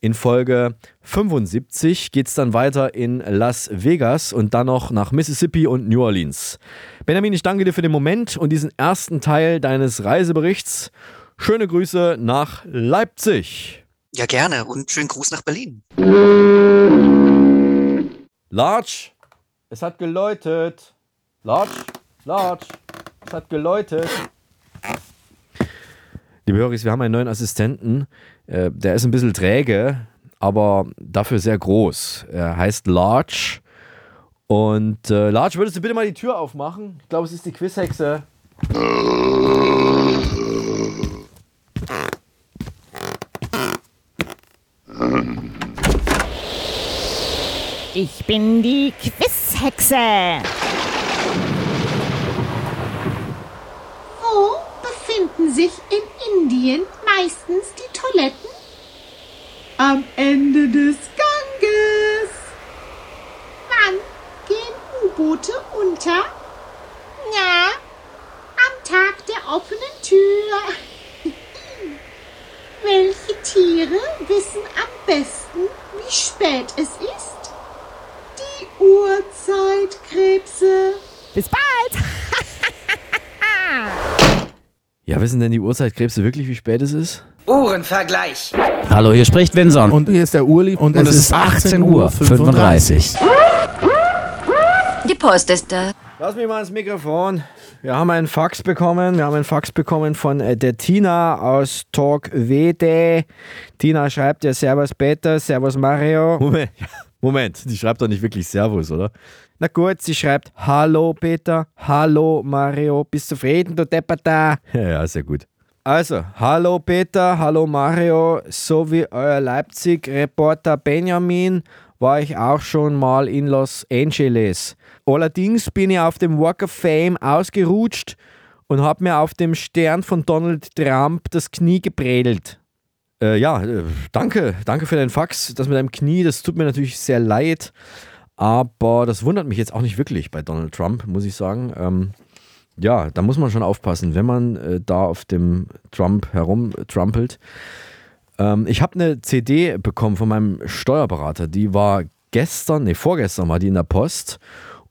in Folge 75, geht es dann weiter in Las Vegas und dann noch nach Mississippi und New Orleans. Benjamin, ich danke dir für den Moment und diesen ersten Teil deines Reiseberichts. Schöne Grüße nach Leipzig. Ja, gerne. Und schönen Gruß nach Berlin. Large, es hat geläutet. Large, Large, es hat geläutet. Liebe Höris, wir haben einen neuen Assistenten. Äh, der ist ein bisschen träge, aber dafür sehr groß. Er heißt Large. Und äh, Large, würdest du bitte mal die Tür aufmachen? Ich glaube, es ist die Quizhexe. Ich bin die Quizhexe. Wo befinden sich in Indien meistens die Toiletten? Am Ende des Ganges. Wann gehen U-Boote unter? Ja, am Tag der offenen Tür. Welche Tiere wissen am besten, wie spät es ist? Die Uhrzeitkrebse. Bis bald. Ja, wissen denn die Uhrzeitkrebse wirklich, wie spät es ist? Uhrenvergleich. Hallo, hier spricht Vincent. Und hier ist der Urli und, Und es ist 18 Uhr 35. Die Post ist da. Lass mich mal ins Mikrofon. Wir haben einen Fax bekommen. Wir haben einen Fax bekommen von äh, der Tina aus Talk Wede. Tina schreibt ja Servus Peter, Servus Mario. Moment, *laughs* Moment, die schreibt doch nicht wirklich Servus, oder? Na gut, sie schreibt, hallo Peter, hallo Mario, bist du zufrieden, du Deppata? Ja, sehr gut. Also, hallo Peter, hallo Mario, so wie euer Leipzig-Reporter Benjamin war ich auch schon mal in Los Angeles. Allerdings bin ich auf dem Walk of Fame ausgerutscht und habe mir auf dem Stern von Donald Trump das Knie gebredelt. Äh, ja, äh, danke, danke für deinen Fax. Das mit deinem Knie, das tut mir natürlich sehr leid. Aber das wundert mich jetzt auch nicht wirklich bei Donald Trump, muss ich sagen. Ähm, ja, da muss man schon aufpassen, wenn man äh, da auf dem Trump herumtrampelt. Ähm, ich habe eine CD bekommen von meinem Steuerberater, die war gestern, nee, vorgestern war die in der Post.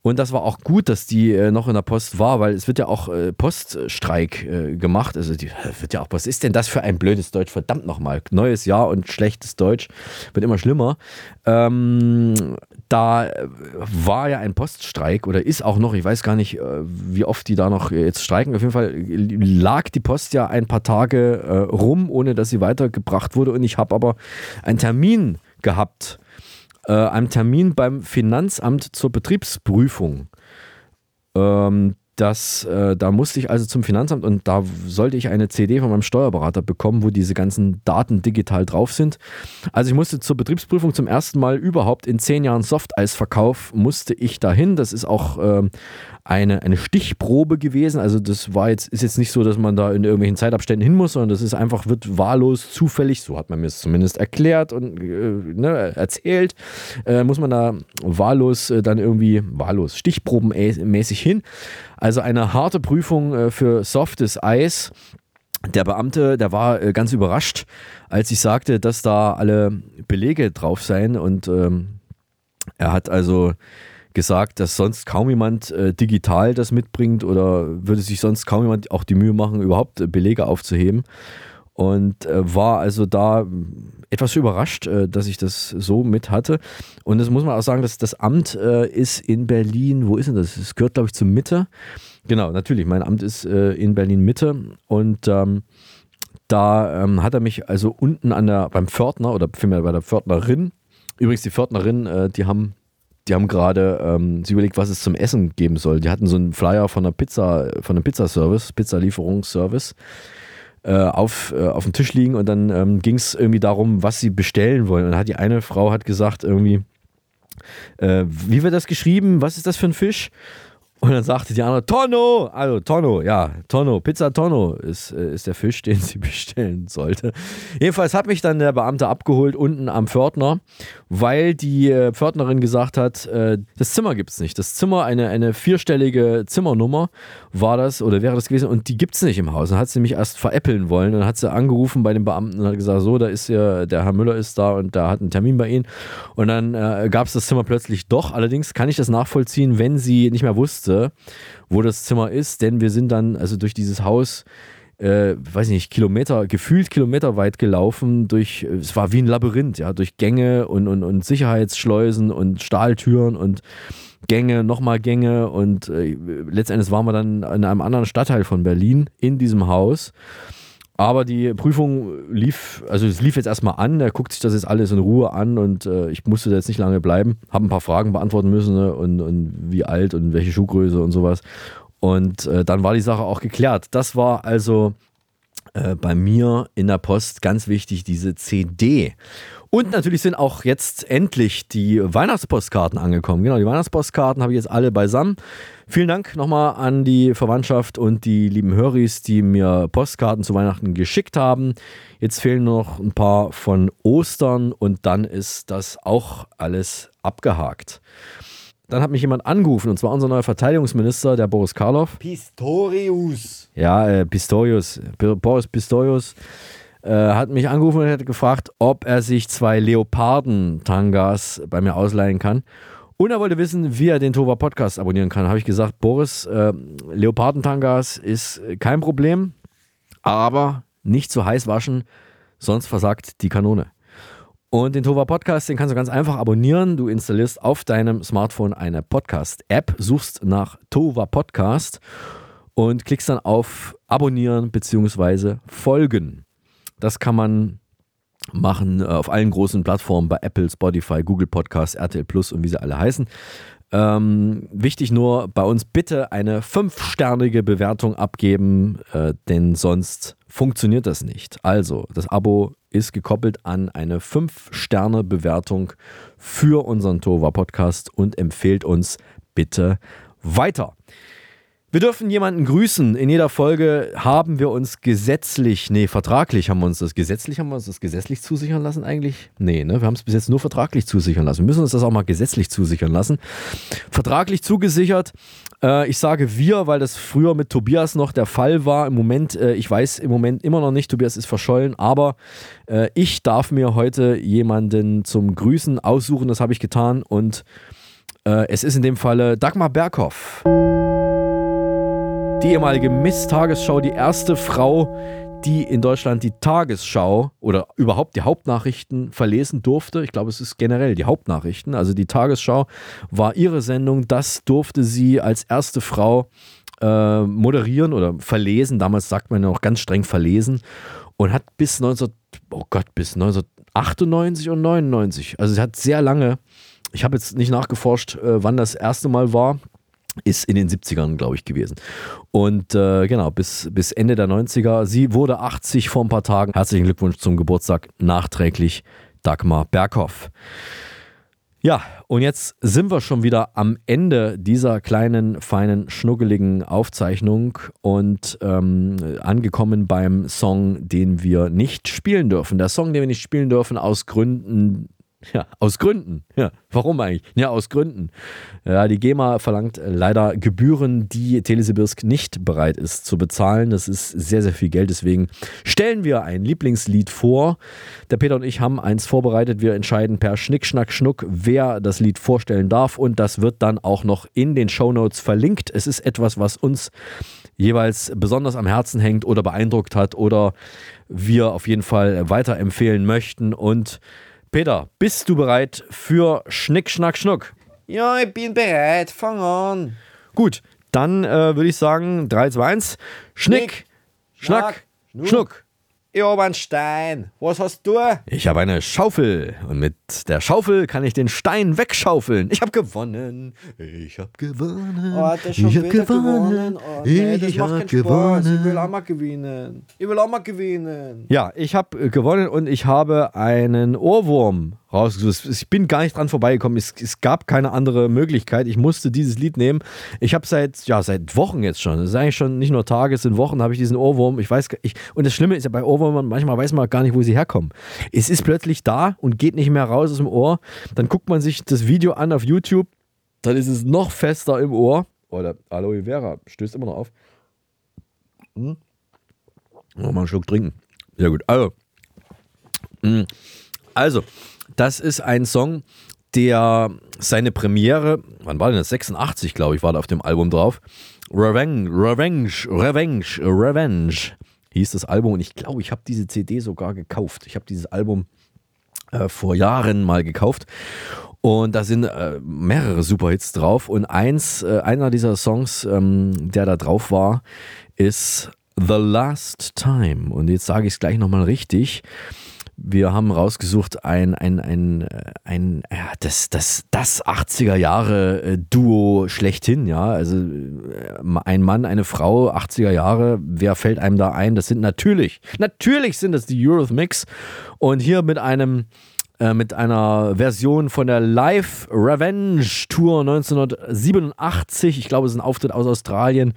Und das war auch gut, dass die äh, noch in der Post war, weil es wird ja auch äh, Poststreik äh, gemacht. Also die wird ja auch, was ist denn das für ein blödes Deutsch? Verdammt nochmal. Neues Jahr und schlechtes Deutsch wird immer schlimmer. Ähm, da war ja ein Poststreik oder ist auch noch, ich weiß gar nicht, äh, wie oft die da noch jetzt streiken. Auf jeden Fall lag die Post ja ein paar Tage äh, rum, ohne dass sie weitergebracht wurde. Und ich habe aber einen Termin gehabt äh, einem Termin beim Finanzamt zur Betriebsprüfung. Ähm, das, äh, da musste ich also zum Finanzamt und da sollte ich eine CD von meinem Steuerberater bekommen, wo diese ganzen Daten digital drauf sind. Also ich musste zur Betriebsprüfung zum ersten Mal überhaupt in zehn Jahren Softeisverkauf musste ich dahin. Das ist auch äh, eine, eine Stichprobe gewesen. Also das war jetzt, ist jetzt nicht so, dass man da in irgendwelchen Zeitabständen hin muss, sondern das ist einfach, wird wahllos, zufällig, so hat man mir es zumindest erklärt und äh, ne, erzählt, äh, muss man da wahllos äh, dann irgendwie, wahllos, stichprobenmäßig hin. Also eine harte Prüfung äh, für softes Eis. Der Beamte, der war äh, ganz überrascht, als ich sagte, dass da alle Belege drauf seien und ähm, er hat also gesagt, dass sonst kaum jemand äh, digital das mitbringt oder würde sich sonst kaum jemand auch die Mühe machen, überhaupt Belege aufzuheben. Und äh, war also da etwas überrascht, äh, dass ich das so mit hatte. Und das muss man auch sagen, dass das Amt äh, ist in Berlin, wo ist denn das? Es gehört, glaube ich, zur Mitte. Genau, natürlich, mein Amt ist äh, in Berlin Mitte und ähm, da ähm, hat er mich also unten an der, beim Pförtner oder vielmehr bei der Pförtnerin, übrigens die Pförtnerin, die haben die haben gerade ähm, sie überlegt, was es zum Essen geben soll. Die hatten so einen Flyer von einer Pizza, von einem Pizzaservice, Pizzalieferungsservice äh, auf, äh, auf dem Tisch liegen und dann ähm, ging es irgendwie darum, was sie bestellen wollen. Und dann hat die eine Frau hat gesagt irgendwie, äh, wie wird das geschrieben? Was ist das für ein Fisch? Und dann sagte die andere, Tonno, also Tonno, ja, Tonno, Pizza Tonno ist, äh, ist der Fisch, *laughs* den sie bestellen sollte. Jedenfalls hat mich dann der Beamte abgeholt unten am Pförtner, weil die äh, Pförtnerin gesagt hat, äh, das Zimmer gibt es nicht. Das Zimmer, eine, eine vierstellige Zimmernummer war das oder wäre das gewesen und die gibt es nicht im Haus. Dann hat sie mich erst veräppeln wollen dann hat sie angerufen bei dem Beamten und hat gesagt, so, da ist ja, der Herr Müller ist da und da hat einen Termin bei Ihnen. Und dann äh, gab es das Zimmer plötzlich doch. Allerdings kann ich das nachvollziehen, wenn sie nicht mehr wusste, wusste, wo das Zimmer ist, denn wir sind dann also durch dieses Haus äh, weiß nicht, Kilometer, gefühlt kilometerweit gelaufen durch, es war wie ein Labyrinth, ja, durch Gänge und, und, und Sicherheitsschleusen und Stahltüren und Gänge, nochmal Gänge und äh, letztendlich waren wir dann in einem anderen Stadtteil von Berlin in diesem Haus aber die Prüfung lief, also es lief jetzt erstmal an, er guckt sich das jetzt alles in Ruhe an und äh, ich musste da jetzt nicht lange bleiben, habe ein paar Fragen beantworten müssen ne, und, und wie alt und welche Schuhgröße und sowas. Und äh, dann war die Sache auch geklärt. Das war also äh, bei mir in der Post ganz wichtig, diese CD. Und natürlich sind auch jetzt endlich die Weihnachtspostkarten angekommen. Genau, die Weihnachtspostkarten habe ich jetzt alle beisammen. Vielen Dank nochmal an die Verwandtschaft und die lieben Höris, die mir Postkarten zu Weihnachten geschickt haben. Jetzt fehlen noch ein paar von Ostern und dann ist das auch alles abgehakt. Dann hat mich jemand angerufen und zwar unser neuer Verteidigungsminister, der Boris Karloff. Pistorius. Ja, äh, Pistorius. Boris Pistorius äh, hat mich angerufen und hat gefragt, ob er sich zwei Leoparden-Tangas bei mir ausleihen kann. Und er wollte wissen, wie er den Tova Podcast abonnieren kann. Habe ich gesagt, Boris, äh, Leopardentangas ist kein Problem, aber nicht zu heiß waschen, sonst versagt die Kanone. Und den Tova Podcast, den kannst du ganz einfach abonnieren. Du installierst auf deinem Smartphone eine Podcast-App, suchst nach Tova Podcast und klickst dann auf Abonnieren bzw. Folgen. Das kann man machen äh, auf allen großen Plattformen bei Apple, Spotify, Google Podcasts, RTL Plus und wie sie alle heißen. Ähm, wichtig nur bei uns bitte eine fünfsternige Bewertung abgeben, äh, denn sonst funktioniert das nicht. Also, das Abo ist gekoppelt an eine 5-Sterne-Bewertung für unseren Tova Podcast und empfehlt uns bitte weiter. Wir dürfen jemanden grüßen. In jeder Folge haben wir uns gesetzlich, nee, vertraglich haben wir uns das, gesetzlich haben wir uns das gesetzlich zusichern lassen eigentlich? Nee, ne, wir haben es bis jetzt nur vertraglich zusichern lassen. Wir müssen uns das auch mal gesetzlich zusichern lassen. Vertraglich zugesichert. Äh, ich sage wir, weil das früher mit Tobias noch der Fall war. Im Moment, äh, ich weiß im Moment immer noch nicht, Tobias ist verschollen, aber äh, ich darf mir heute jemanden zum Grüßen aussuchen. Das habe ich getan und äh, es ist in dem Falle Dagmar Berghoff. Die ehemalige Miss Tagesschau, die erste Frau, die in Deutschland die Tagesschau oder überhaupt die Hauptnachrichten verlesen durfte. Ich glaube, es ist generell die Hauptnachrichten. Also die Tagesschau war ihre Sendung. Das durfte sie als erste Frau äh, moderieren oder verlesen. Damals sagt man ja noch ganz streng verlesen. Und hat bis 19, oh Gott, bis 1998 und 99. Also sie hat sehr lange, ich habe jetzt nicht nachgeforscht, äh, wann das erste Mal war ist in den 70ern, glaube ich, gewesen. Und äh, genau, bis, bis Ende der 90er. Sie wurde 80 vor ein paar Tagen. Herzlichen Glückwunsch zum Geburtstag. Nachträglich Dagmar Berghoff. Ja, und jetzt sind wir schon wieder am Ende dieser kleinen, feinen, schnuggeligen Aufzeichnung und ähm, angekommen beim Song, den wir nicht spielen dürfen. Der Song, den wir nicht spielen dürfen, aus Gründen, ja, aus Gründen. Ja, warum eigentlich? Ja, aus Gründen. Ja, die GEMA verlangt leider Gebühren, die Telesibirsk nicht bereit ist zu bezahlen. Das ist sehr, sehr viel Geld. Deswegen stellen wir ein Lieblingslied vor. Der Peter und ich haben eins vorbereitet. Wir entscheiden per Schnick, Schnack, Schnuck, wer das Lied vorstellen darf. Und das wird dann auch noch in den Shownotes verlinkt. Es ist etwas, was uns jeweils besonders am Herzen hängt oder beeindruckt hat oder wir auf jeden Fall weiterempfehlen möchten. Und Peter, bist du bereit für Schnick, Schnack, Schnuck? Ja, ich bin bereit. Fang an. Gut, dann äh, würde ich sagen 3, 2, 1. Schnick, Schnack, Schnuck. Schnuck. Ich habe einen Stein. Was hast du? Ich habe eine Schaufel und mit der Schaufel kann ich den Stein wegschaufeln. Ich habe gewonnen. Ich habe gewonnen. Oh, er schon ich habe gewonnen. gewonnen. Oh, nee, das ich habe Spaß. Ich will gewonnen. auch mal gewinnen. Ich will auch mal gewinnen. Ja, ich habe äh, gewonnen und ich habe einen Ohrwurm rausgesucht. Ich bin gar nicht dran vorbeigekommen. Es, es gab keine andere Möglichkeit. Ich musste dieses Lied nehmen. Ich habe seit, ja, seit Wochen jetzt schon, es ist eigentlich schon nicht nur Tage, es sind Wochen, habe ich diesen Ohrwurm. Ich weiß, ich, und das Schlimme ist ja bei Ohrwürmern, manchmal weiß man gar nicht, wo sie herkommen. Es ist plötzlich da und geht nicht mehr raus aus dem Ohr. Dann guckt man sich das Video an auf YouTube, dann ist es noch fester im Ohr. Oh, der Aloe Vera stößt immer noch auf. Hm? Noch mal einen Schluck trinken. Sehr gut. Also, mh, also, das ist ein Song, der seine Premiere, wann war denn das? 86, glaube ich, war da auf dem Album drauf. Revenge, Revenge, Revenge, Revenge hieß das Album und ich glaube, ich habe diese CD sogar gekauft. Ich habe dieses Album äh, vor Jahren mal gekauft und da sind äh, mehrere Superhits drauf und eins, äh, einer dieser Songs, ähm, der da drauf war, ist The Last Time und jetzt sage ich es gleich nochmal richtig. Wir haben rausgesucht ein, ein, ein, ein ja, das, das, das 80er Jahre äh, Duo schlechthin, ja. Also äh, ein Mann, eine Frau, 80er Jahre, wer fällt einem da ein? Das sind natürlich, natürlich sind das die Eurythmics. Und hier mit einem, äh, mit einer Version von der Live Revenge Tour 1987. Ich glaube, es ist ein Auftritt aus Australien.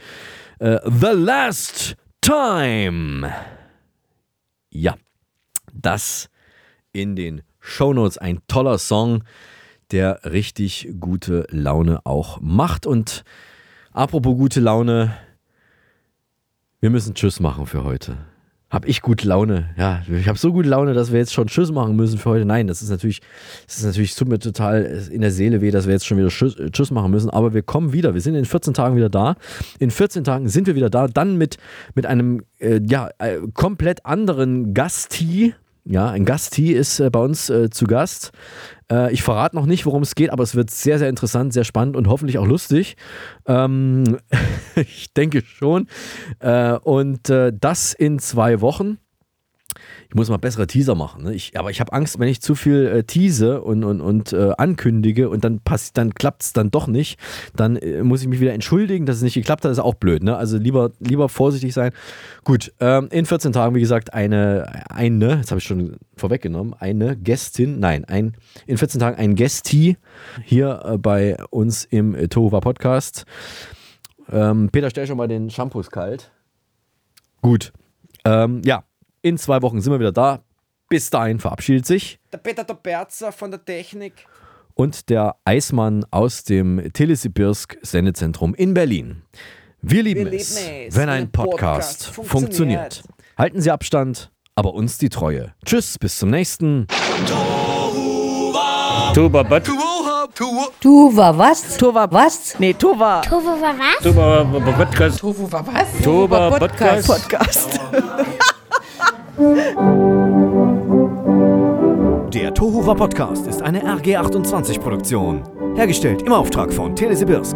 Äh, The Last Time. Ja das in den Shownotes. Ein toller Song, der richtig gute Laune auch macht. Und apropos gute Laune, wir müssen Tschüss machen für heute. Hab ich gute Laune? Ja, ich habe so gute Laune, dass wir jetzt schon Tschüss machen müssen für heute. Nein, das ist natürlich, das ist natürlich, tut mir total in der Seele weh, dass wir jetzt schon wieder Tschüss, Tschüss machen müssen. Aber wir kommen wieder. Wir sind in 14 Tagen wieder da. In 14 Tagen sind wir wieder da. Dann mit, mit einem äh, ja, äh, komplett anderen Gastie. Ja, ein Gastie ist äh, bei uns äh, zu Gast. Äh, ich verrate noch nicht, worum es geht, aber es wird sehr, sehr interessant, sehr spannend und hoffentlich auch lustig. Ähm, *laughs* ich denke schon. Äh, und äh, das in zwei Wochen. Ich muss mal bessere Teaser machen. Ne? Ich, aber ich habe Angst, wenn ich zu viel äh, tease und, und, und äh, ankündige und dann, dann klappt es dann doch nicht, dann äh, muss ich mich wieder entschuldigen, dass es nicht geklappt hat. Ist auch blöd. Ne? Also lieber, lieber vorsichtig sein. Gut, ähm, in 14 Tagen, wie gesagt, eine, eine, jetzt habe ich schon vorweggenommen, eine Gästin, nein, ein, in 14 Tagen ein Gästi hier äh, bei uns im äh, Tohuwa Podcast. Ähm, Peter, stell schon mal den Shampoos kalt. Gut. Ähm, ja, in zwei Wochen sind wir wieder da. Bis dahin verabschiedet sich. Der Peter der Berzer von der Technik. Und der Eismann aus dem Telesibirsk Sendezentrum in Berlin. Wir lieben, Wir es, lieben es, wenn ein Podcast, Podcast funktioniert. funktioniert. Halten Sie Abstand, aber uns die Treue. Tschüss, bis zum nächsten. Tuba, but. Tuva was? Tuva was? Nee, Tuva. Tovo war was? Tuba, Podcast. Tofu war was? Tuba, Podcast. Podcast. *laughs* Der Tohuwa Podcast ist eine RG28-Produktion. Hergestellt im Auftrag von Telesibirsk.